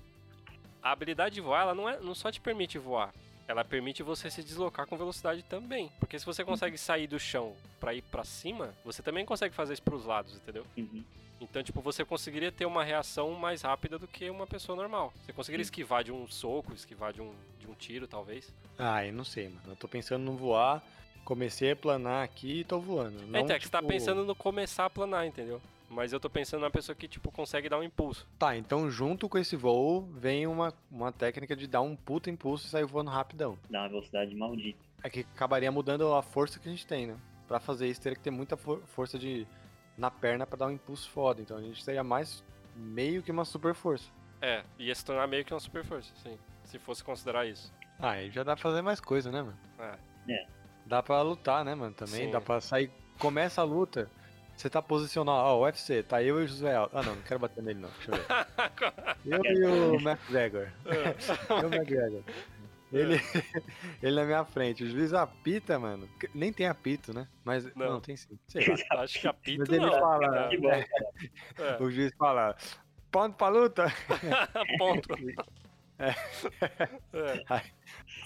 Speaker 3: A habilidade de voar, ela não, é, não só te permite voar. Ela permite você se deslocar com velocidade também. Porque se você consegue sair do chão pra ir pra cima, você também consegue fazer isso pros lados, entendeu?
Speaker 4: Uhum.
Speaker 3: Então, tipo, você conseguiria ter uma reação mais rápida do que uma pessoa normal. Você conseguiria esquivar de um soco, esquivar de um, de um tiro, talvez.
Speaker 2: Ah, eu não sei, mano. Eu tô pensando no voar, comecei a planar aqui e tô voando.
Speaker 3: É,
Speaker 2: Não,
Speaker 3: então, é que você tá
Speaker 2: tipo,
Speaker 3: pensando no começar a planar, entendeu? Mas eu tô pensando na pessoa que, tipo, consegue dar um impulso.
Speaker 2: Tá, então junto com esse voo vem uma, uma técnica de dar um puta impulso e sair voando rapidão.
Speaker 4: Dá uma velocidade maldita.
Speaker 2: É que acabaria mudando a força que a gente tem, né? Pra fazer isso teria que ter muita for- força de na perna pra dar um impulso foda. Então a gente seria mais meio que uma super força.
Speaker 3: É, ia se tornar meio que uma super força, sim. Se fosse considerar isso.
Speaker 2: Ah, aí já dá pra fazer mais coisa, né, mano?
Speaker 3: É.
Speaker 4: É.
Speaker 2: Dá pra lutar, né, mano? Também
Speaker 3: Sim.
Speaker 2: dá pra sair. Começa a luta. Você tá posicionado. Ó, UFC, tá eu e o José Aldo. Ah, não, não quero bater nele, não. Deixa eu ver. Eu e o McGregor. Eu e o McGregor. Ele, ele na minha frente. O juiz apita, mano. Nem tem apito, né? Mas. Não,
Speaker 3: Não.
Speaker 2: tem sim. Sei lá.
Speaker 3: Acho que apito
Speaker 2: Mas ele
Speaker 3: não.
Speaker 2: fala.
Speaker 4: Bom,
Speaker 2: é,
Speaker 3: É,
Speaker 2: o juiz fala. Ponto pra luta.
Speaker 3: ponto.
Speaker 2: É.
Speaker 3: É,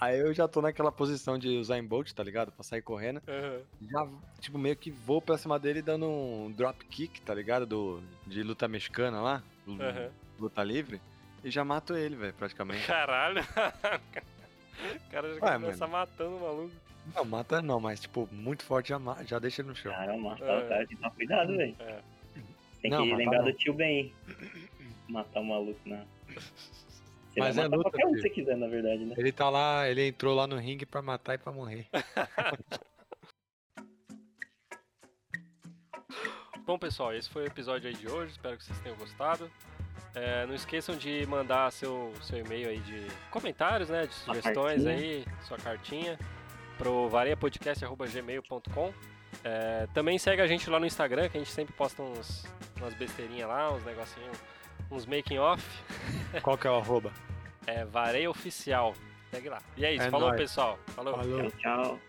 Speaker 2: Aí eu já tô naquela posição de usar em bolt, tá ligado? Pra sair correndo.
Speaker 3: aham.
Speaker 2: Já, tipo, meio que vou pra cima dele dando um drop kick, tá ligado? Do, de luta mexicana lá.
Speaker 3: Aham.
Speaker 2: Luta livre. E já mato ele, velho, praticamente.
Speaker 3: Caralho. O cara já
Speaker 2: Ué,
Speaker 3: começa matando o maluco.
Speaker 2: Não, mata não, mas, tipo, muito forte já, já deixa ele no chão.
Speaker 4: Cara, matar
Speaker 3: É.
Speaker 4: o cara tem que tomar cuidado, velho.
Speaker 3: É.
Speaker 4: Tem
Speaker 2: Não,
Speaker 4: que lembrar
Speaker 2: não.
Speaker 4: do tio Ben. Matar o maluco, né? Você
Speaker 2: Mas
Speaker 4: vai
Speaker 2: é
Speaker 4: matar
Speaker 2: luta,
Speaker 4: qualquer um que você quiser, na verdade, né?
Speaker 2: Ele tá lá, ele entrou lá no ringue pra matar e pra morrer.
Speaker 3: Bom, pessoal, esse foi o episódio aí de hoje. Espero que vocês tenham gostado. É, não esqueçam de mandar seu, seu e-mail aí de comentários, né? De sugestões aí, sua cartinha, pro vareiapodcast.gmail.com. É, também segue a gente lá no Instagram, que a gente sempre posta uns, umas besteirinhas lá, uns negocinhos, uns making off.
Speaker 2: Qual que é o arroba?
Speaker 3: É Vareia Oficial. Segue lá. E é isso,
Speaker 2: É
Speaker 3: falou
Speaker 2: nóis.
Speaker 3: pessoal. Falou.
Speaker 2: Falou.
Speaker 4: Tchau, tchau.